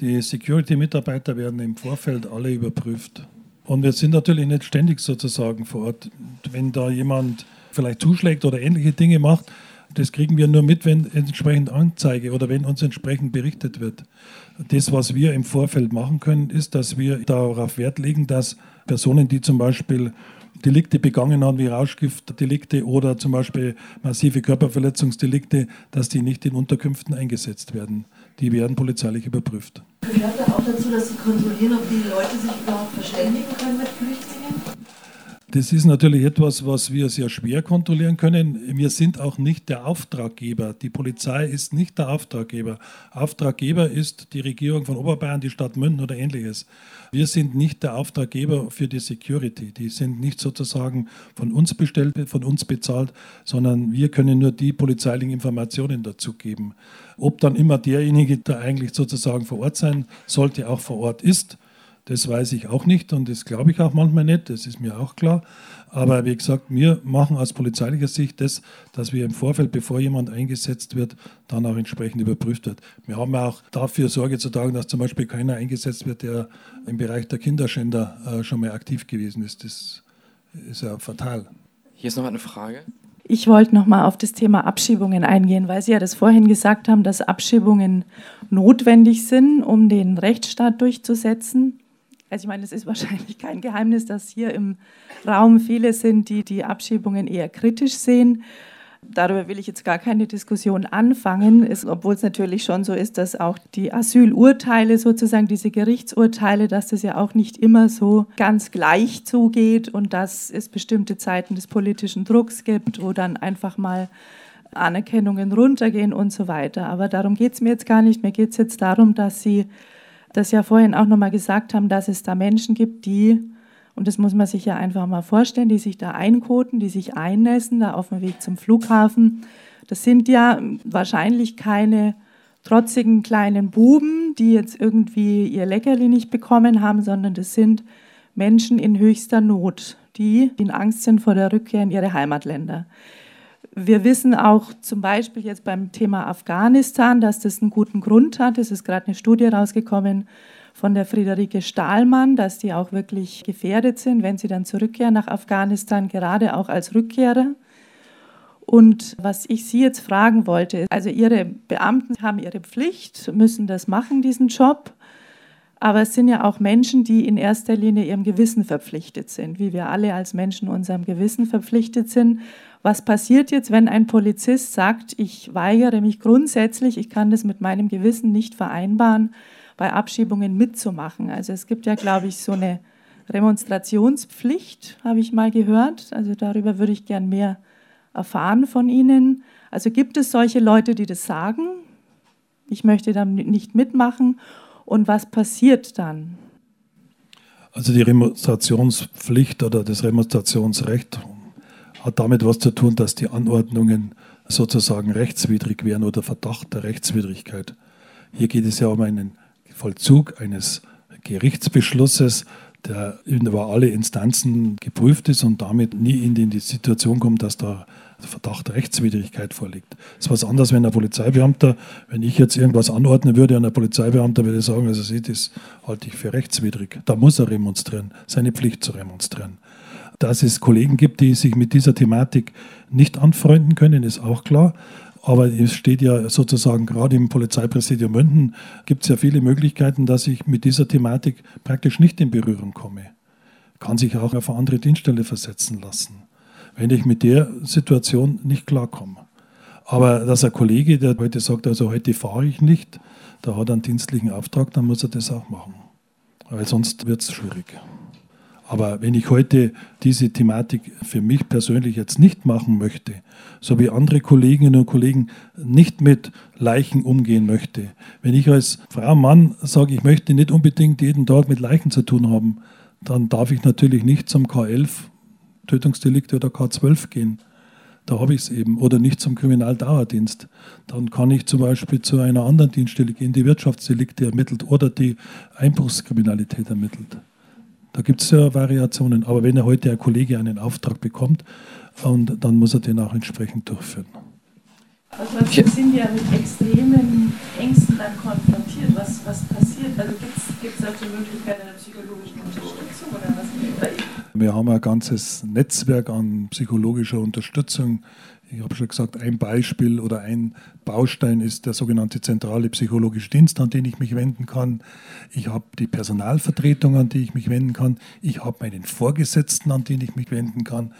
Die Security-Mitarbeiter werden im Vorfeld alle überprüft. Und wir sind natürlich nicht ständig sozusagen vor Ort. Wenn da jemand vielleicht zuschlägt oder ähnliche Dinge macht, das kriegen wir nur mit, wenn entsprechend Anzeige oder wenn uns entsprechend berichtet wird. Das, was wir im Vorfeld machen können, ist, dass wir darauf Wert legen, dass Personen, die zum Beispiel Delikte begangen haben, wie Rauschgiftdelikte oder zum Beispiel massive Körperverletzungsdelikte, dass die nicht in Unterkünften eingesetzt werden die werden polizeilich überprüft. Gehört da auch dazu, dass Sie kontrollieren, ob die Leute sich überhaupt verständigen können mit Flüchtlingen? Das ist natürlich etwas, was wir sehr schwer kontrollieren können. Wir sind auch nicht der Auftraggeber. Die Polizei ist nicht der Auftraggeber. Auftraggeber ist die Regierung von Oberbayern, die Stadt München oder ähnliches. Wir sind nicht der Auftraggeber für die Security. Die sind nicht sozusagen von uns bestellt, von uns bezahlt, sondern wir können nur die polizeilichen Informationen dazu geben. Ob dann immer derjenige, der eigentlich sozusagen vor Ort sein sollte, auch vor Ort ist, das weiß ich auch nicht und das glaube ich auch manchmal nicht, das ist mir auch klar. Aber wie gesagt, wir machen aus polizeilicher Sicht das, dass wir im Vorfeld, bevor jemand eingesetzt wird, dann auch entsprechend überprüft wird. Wir haben auch dafür Sorge zu tragen, dass zum Beispiel keiner eingesetzt wird, der im Bereich der Kinderschänder äh, schon mal aktiv gewesen ist. Das ist ja fatal. Hier ist noch eine Frage. Ich wollte noch mal auf das Thema Abschiebungen eingehen, weil Sie ja das vorhin gesagt haben, dass Abschiebungen notwendig sind, um den Rechtsstaat durchzusetzen. Also ich meine, es ist wahrscheinlich kein Geheimnis, dass hier im Raum viele sind, die die Abschiebungen eher kritisch sehen. Darüber will ich jetzt gar keine Diskussion anfangen, ist, obwohl es natürlich schon so ist, dass auch die Asylurteile, sozusagen diese Gerichtsurteile, dass das ja auch nicht immer so ganz gleich zugeht und dass es bestimmte Zeiten des politischen Drucks gibt, wo dann einfach mal Anerkennungen runtergehen und so weiter. Aber darum geht es mir jetzt gar nicht. Mir geht es jetzt darum, dass Sie das ja vorhin auch nochmal gesagt haben, dass es da Menschen gibt, die, und das muss man sich ja einfach mal vorstellen, die sich da einkoten, die sich einnässen, da auf dem Weg zum Flughafen. Das sind ja wahrscheinlich keine trotzigen kleinen Buben, die jetzt irgendwie ihr Leckerli nicht bekommen haben, sondern das sind Menschen in höchster Not, die in Angst sind vor der Rückkehr in ihre Heimatländer. Wir wissen auch zum Beispiel jetzt beim Thema Afghanistan, dass das einen guten Grund hat. Es ist gerade eine Studie rausgekommen von der Friederike Stahlmann, dass die auch wirklich gefährdet sind, wenn sie dann zurückkehren nach Afghanistan, gerade auch als Rückkehrer. Und was ich Sie jetzt fragen wollte, also Ihre Beamten haben ihre Pflicht, müssen das machen, diesen Job. Aber es sind ja auch Menschen, die in erster Linie ihrem Gewissen verpflichtet sind, wie wir alle als Menschen unserem Gewissen verpflichtet sind. Was passiert jetzt, wenn ein Polizist sagt, ich weigere mich grundsätzlich, ich kann das mit meinem Gewissen nicht vereinbaren, bei Abschiebungen mitzumachen? Also es gibt ja, glaube ich, so eine Demonstrationspflicht, habe ich mal gehört. Also darüber würde ich gern mehr erfahren von Ihnen. Also gibt es solche Leute, die das sagen? Ich möchte dann nicht mitmachen und was passiert dann? Also die Remonstrationspflicht oder das Remonstrationsrecht hat damit was zu tun, dass die Anordnungen sozusagen rechtswidrig wären oder Verdacht der Rechtswidrigkeit. Hier geht es ja um einen Vollzug eines Gerichtsbeschlusses, der über alle Instanzen geprüft ist und damit nie in die Situation kommt, dass da Verdacht Rechtswidrigkeit vorliegt. Das ist was anderes, wenn ein Polizeibeamter, wenn ich jetzt irgendwas anordnen würde und ein Polizeibeamter würde sagen, also Sie, das halte ich für rechtswidrig. Da muss er remonstrieren, seine Pflicht zu remonstrieren. Dass es Kollegen gibt, die sich mit dieser Thematik nicht anfreunden können, ist auch klar. Aber es steht ja sozusagen gerade im Polizeipräsidium München, gibt es ja viele Möglichkeiten, dass ich mit dieser Thematik praktisch nicht in Berührung komme. Kann sich auch auf eine andere Dienststelle versetzen lassen wenn ich mit der Situation nicht klarkomme. Aber dass ein Kollege, der heute sagt, also heute fahre ich nicht, da hat er einen dienstlichen Auftrag, dann muss er das auch machen. Weil sonst wird es schwierig. Aber wenn ich heute diese Thematik für mich persönlich jetzt nicht machen möchte, so wie andere Kolleginnen und Kollegen nicht mit Leichen umgehen möchte, wenn ich als Frau, Mann sage, ich möchte nicht unbedingt jeden Tag mit Leichen zu tun haben, dann darf ich natürlich nicht zum K11 Tötungsdelikte oder K12 gehen. Da habe ich es eben. Oder nicht zum Kriminaldauerdienst. Dann kann ich zum Beispiel zu einer anderen Dienststelle gehen, die Wirtschaftsdelikte ermittelt oder die Einbruchskriminalität ermittelt. Da gibt es ja Variationen. Aber wenn er heute ein Kollege einen Auftrag bekommt, und dann muss er den auch entsprechend durchführen. Also wir sind ja mit extremen Ängsten dann konfrontiert. Was, was passiert? Also gibt es auch die Möglichkeit einer psychologischen Unterstützung oder was? Wir haben ein ganzes Netzwerk an psychologischer Unterstützung. Ich habe schon gesagt, ein Beispiel oder ein Baustein ist der sogenannte zentrale psychologische Dienst, an den ich mich wenden kann. Ich habe die Personalvertretung, an die ich mich wenden kann. Ich habe meinen Vorgesetzten, an den ich mich wenden kann.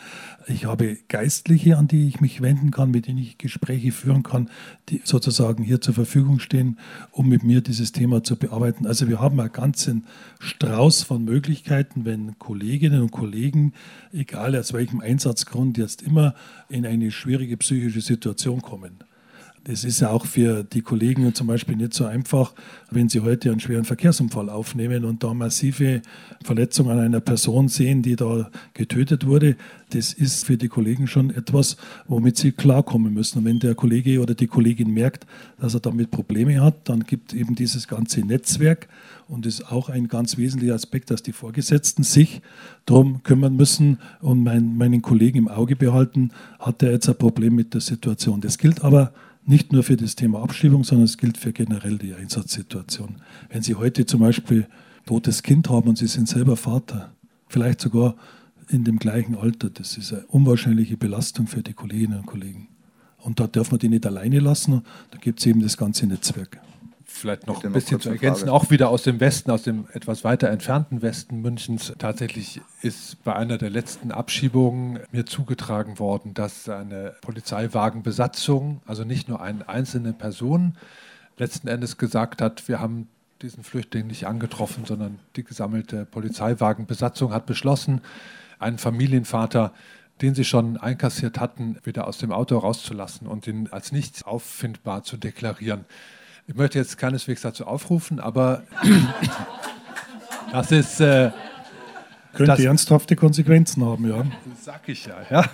Ich habe Geistliche, an die ich mich wenden kann, mit denen ich Gespräche führen kann, die sozusagen hier zur Verfügung stehen, um mit mir dieses Thema zu bearbeiten. Also wir haben einen ganzen Strauß von Möglichkeiten, wenn Kolleginnen und Kollegen, egal aus welchem Einsatzgrund, jetzt immer in eine schwierige psychische Situation kommen. Das ist ja auch für die Kollegen zum Beispiel nicht so einfach, wenn sie heute einen schweren Verkehrsunfall aufnehmen und da massive Verletzungen an einer Person sehen, die da getötet wurde. Das ist für die Kollegen schon etwas, womit sie klarkommen müssen. Und wenn der Kollege oder die Kollegin merkt, dass er damit Probleme hat, dann gibt eben dieses ganze Netzwerk und das ist auch ein ganz wesentlicher Aspekt, dass die Vorgesetzten sich darum kümmern müssen und mein, meinen Kollegen im Auge behalten, hat er jetzt ein Problem mit der Situation. Das gilt aber nicht nur für das Thema Abschiebung, sondern es gilt für generell die Einsatzsituation. Wenn Sie heute zum Beispiel totes Kind haben und Sie sind selber Vater, vielleicht sogar in dem gleichen Alter, das ist eine unwahrscheinliche Belastung für die Kolleginnen und Kollegen. Und da darf man die nicht alleine lassen, da gibt es eben das ganze Netzwerk vielleicht noch ein bisschen zu ergänzen, Frage. auch wieder aus dem Westen, aus dem etwas weiter entfernten Westen Münchens. Tatsächlich ist bei einer der letzten Abschiebungen mir zugetragen worden, dass eine Polizeiwagenbesatzung, also nicht nur eine einzelne Person, letzten Endes gesagt hat, wir haben diesen Flüchtling nicht angetroffen, sondern die gesammelte Polizeiwagenbesatzung hat beschlossen, einen Familienvater den sie schon einkassiert hatten, wieder aus dem Auto rauszulassen und ihn als nicht auffindbar zu deklarieren. Ich möchte jetzt keineswegs dazu aufrufen, aber das ist. Äh, Könnte das, ernsthafte Konsequenzen haben, ja. Das sag ich ja, ja.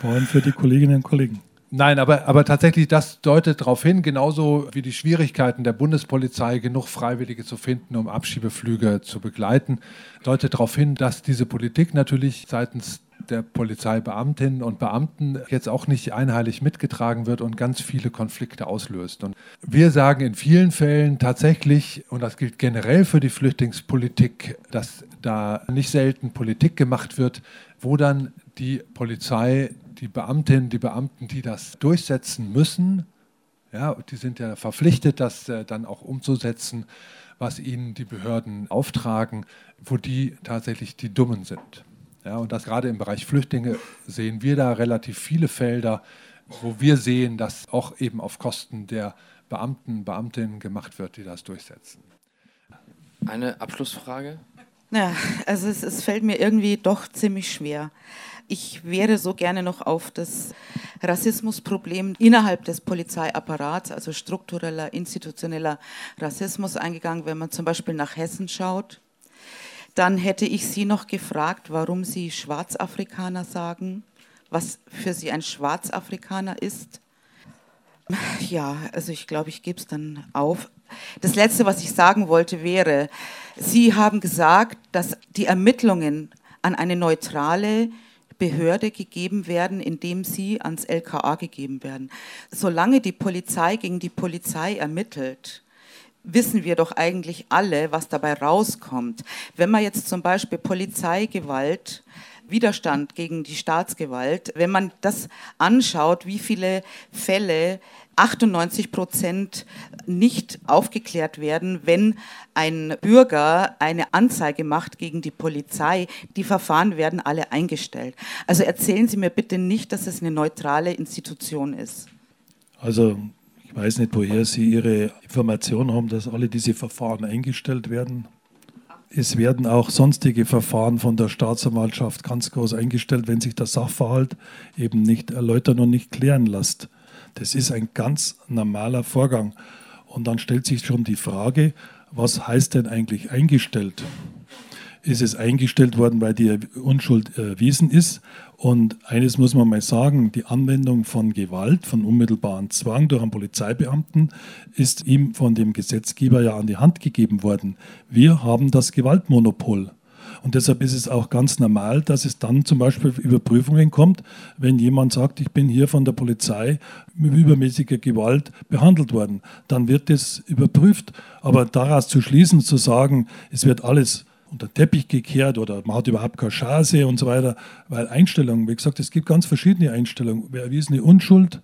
Vor allem für die Kolleginnen und Kollegen. Nein, aber, aber tatsächlich, das deutet darauf hin, genauso wie die Schwierigkeiten der Bundespolizei, genug Freiwillige zu finden, um Abschiebeflüge zu begleiten, deutet darauf hin, dass diese Politik natürlich seitens der Polizeibeamtinnen und Beamten jetzt auch nicht einheilig mitgetragen wird und ganz viele Konflikte auslöst. Und wir sagen in vielen Fällen tatsächlich, und das gilt generell für die Flüchtlingspolitik, dass da nicht selten Politik gemacht wird, wo dann die Polizei, die Beamtinnen, die Beamten, die das durchsetzen müssen, ja, die sind ja verpflichtet, das äh, dann auch umzusetzen, was ihnen die Behörden auftragen, wo die tatsächlich die Dummen sind. Ja, und das gerade im Bereich Flüchtlinge sehen wir da relativ viele Felder, wo wir sehen, dass auch eben auf Kosten der Beamten, Beamtinnen gemacht wird, die das durchsetzen. Eine Abschlussfrage? Ja, also es, es fällt mir irgendwie doch ziemlich schwer. Ich wäre so gerne noch auf das Rassismusproblem innerhalb des Polizeiapparats, also struktureller, institutioneller Rassismus eingegangen, wenn man zum Beispiel nach Hessen schaut. Dann hätte ich Sie noch gefragt, warum Sie Schwarzafrikaner sagen, was für Sie ein Schwarzafrikaner ist. Ja, also ich glaube, ich gebe es dann auf. Das Letzte, was ich sagen wollte, wäre, Sie haben gesagt, dass die Ermittlungen an eine neutrale Behörde gegeben werden, indem sie ans LKA gegeben werden. Solange die Polizei gegen die Polizei ermittelt, wissen wir doch eigentlich alle, was dabei rauskommt. Wenn man jetzt zum Beispiel Polizeigewalt Widerstand gegen die Staatsgewalt, wenn man das anschaut, wie viele Fälle 98 Prozent nicht aufgeklärt werden, wenn ein Bürger eine Anzeige macht gegen die Polizei. Die Verfahren werden alle eingestellt. Also erzählen Sie mir bitte nicht, dass es eine neutrale Institution ist. Also weiß nicht, woher Sie Ihre Information haben, dass alle diese Verfahren eingestellt werden. Es werden auch sonstige Verfahren von der Staatsanwaltschaft ganz groß eingestellt, wenn sich der Sachverhalt eben nicht erläutern und nicht klären lässt. Das ist ein ganz normaler Vorgang. Und dann stellt sich schon die Frage, was heißt denn eigentlich eingestellt? Ist es eingestellt worden, weil die Unschuld erwiesen ist und eines muss man mal sagen, die Anwendung von Gewalt, von unmittelbaren Zwang durch einen Polizeibeamten ist ihm von dem Gesetzgeber ja an die Hand gegeben worden. Wir haben das Gewaltmonopol. Und deshalb ist es auch ganz normal, dass es dann zum Beispiel Überprüfungen kommt, wenn jemand sagt, ich bin hier von der Polizei mit übermäßiger Gewalt behandelt worden. Dann wird das überprüft. Aber daraus zu schließen, zu sagen, es wird alles unter den Teppich gekehrt oder man hat überhaupt keine Chance und so weiter. Weil Einstellungen, wie gesagt, es gibt ganz verschiedene Einstellungen. Wer erwiesene Unschuld,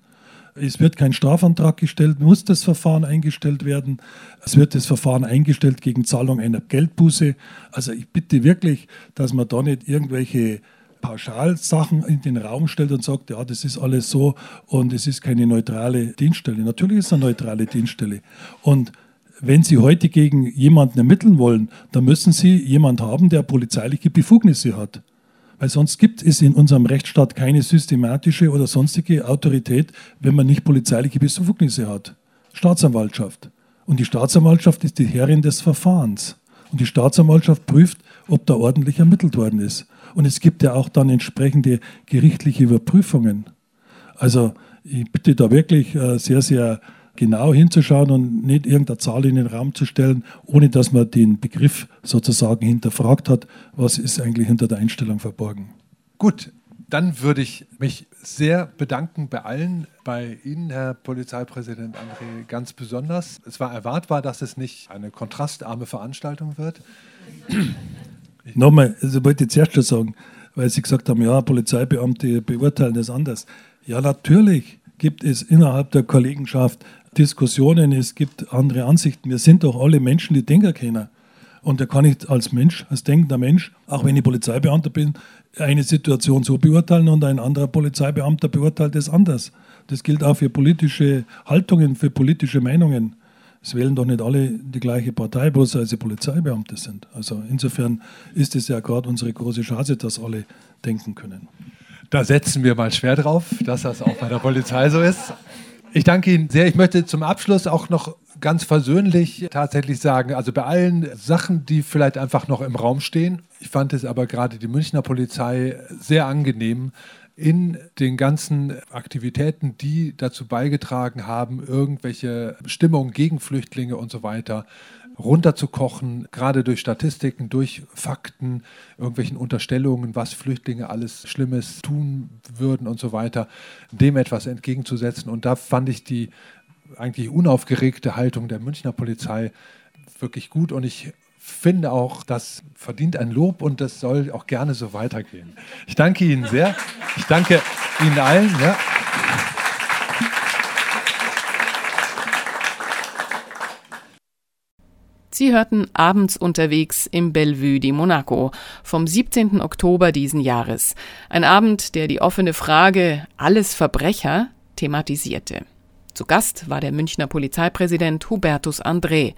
Es wird kein Strafantrag gestellt, muss das Verfahren eingestellt werden. Es wird das Verfahren eingestellt gegen Zahlung einer Geldbuße. Also ich bitte wirklich, dass man da nicht irgendwelche Pauschalsachen in den Raum stellt und sagt, ja, das ist alles so und es ist keine neutrale Dienststelle. Natürlich ist es eine neutrale Dienststelle. Und wenn Sie heute gegen jemanden ermitteln wollen, dann müssen Sie jemanden haben, der polizeiliche Befugnisse hat. Weil sonst gibt es in unserem Rechtsstaat keine systematische oder sonstige Autorität, wenn man nicht polizeiliche Befugnisse hat. Staatsanwaltschaft. Und die Staatsanwaltschaft ist die Herrin des Verfahrens. Und die Staatsanwaltschaft prüft, ob da ordentlich ermittelt worden ist. Und es gibt ja auch dann entsprechende gerichtliche Überprüfungen. Also ich bitte da wirklich äh, sehr, sehr genau hinzuschauen und nicht irgendeine Zahl in den Raum zu stellen, ohne dass man den Begriff sozusagen hinterfragt hat, was ist eigentlich hinter der Einstellung verborgen. Gut, dann würde ich mich sehr bedanken bei allen, bei Ihnen, Herr Polizeipräsident André, ganz besonders. Es war erwartbar, dass es nicht eine kontrastarme Veranstaltung wird. Nochmal, also wollte ich zuerst schon sagen, weil Sie gesagt haben, ja, Polizeibeamte beurteilen das anders. Ja, natürlich gibt es innerhalb der Kollegenschaft Diskussionen, es gibt andere Ansichten. Wir sind doch alle Menschen, die denken können. Und da kann ich als Mensch, als denkender Mensch, auch wenn ich Polizeibeamter bin, eine Situation so beurteilen und ein anderer Polizeibeamter beurteilt es anders. Das gilt auch für politische Haltungen, für politische Meinungen. Es wählen doch nicht alle die gleiche Partei, bloß weil sie Polizeibeamte sind. Also insofern ist es ja gerade unsere große Chance, dass alle denken können. Da setzen wir mal schwer drauf, dass das auch bei der Polizei so ist. Ich danke Ihnen sehr. Ich möchte zum Abschluss auch noch ganz versöhnlich tatsächlich sagen, also bei allen Sachen, die vielleicht einfach noch im Raum stehen, ich fand es aber gerade die Münchner Polizei sehr angenehm, in den ganzen Aktivitäten, die dazu beigetragen haben, irgendwelche Stimmungen gegen Flüchtlinge und so weiter runterzukochen, gerade durch Statistiken, durch Fakten, irgendwelchen Unterstellungen, was Flüchtlinge alles Schlimmes tun würden und so weiter, dem etwas entgegenzusetzen. Und da fand ich die eigentlich unaufgeregte Haltung der Münchner Polizei wirklich gut und ich finde auch, das verdient ein Lob und das soll auch gerne so weitergehen. Ich danke Ihnen sehr. Ich danke Ihnen allen. Ja. Sie hörten abends unterwegs im Bellevue di Monaco vom 17. Oktober diesen Jahres. Ein Abend, der die offene Frage alles Verbrecher thematisierte. Zu Gast war der Münchner Polizeipräsident Hubertus André.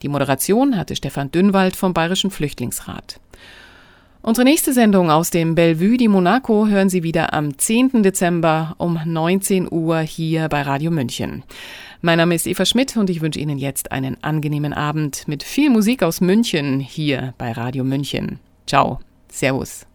Die Moderation hatte Stefan Dünnwald vom Bayerischen Flüchtlingsrat. Unsere nächste Sendung aus dem Bellevue di Monaco hören Sie wieder am 10. Dezember um 19 Uhr hier bei Radio München. Mein Name ist Eva Schmidt und ich wünsche Ihnen jetzt einen angenehmen Abend mit viel Musik aus München hier bei Radio München. Ciao, Servus.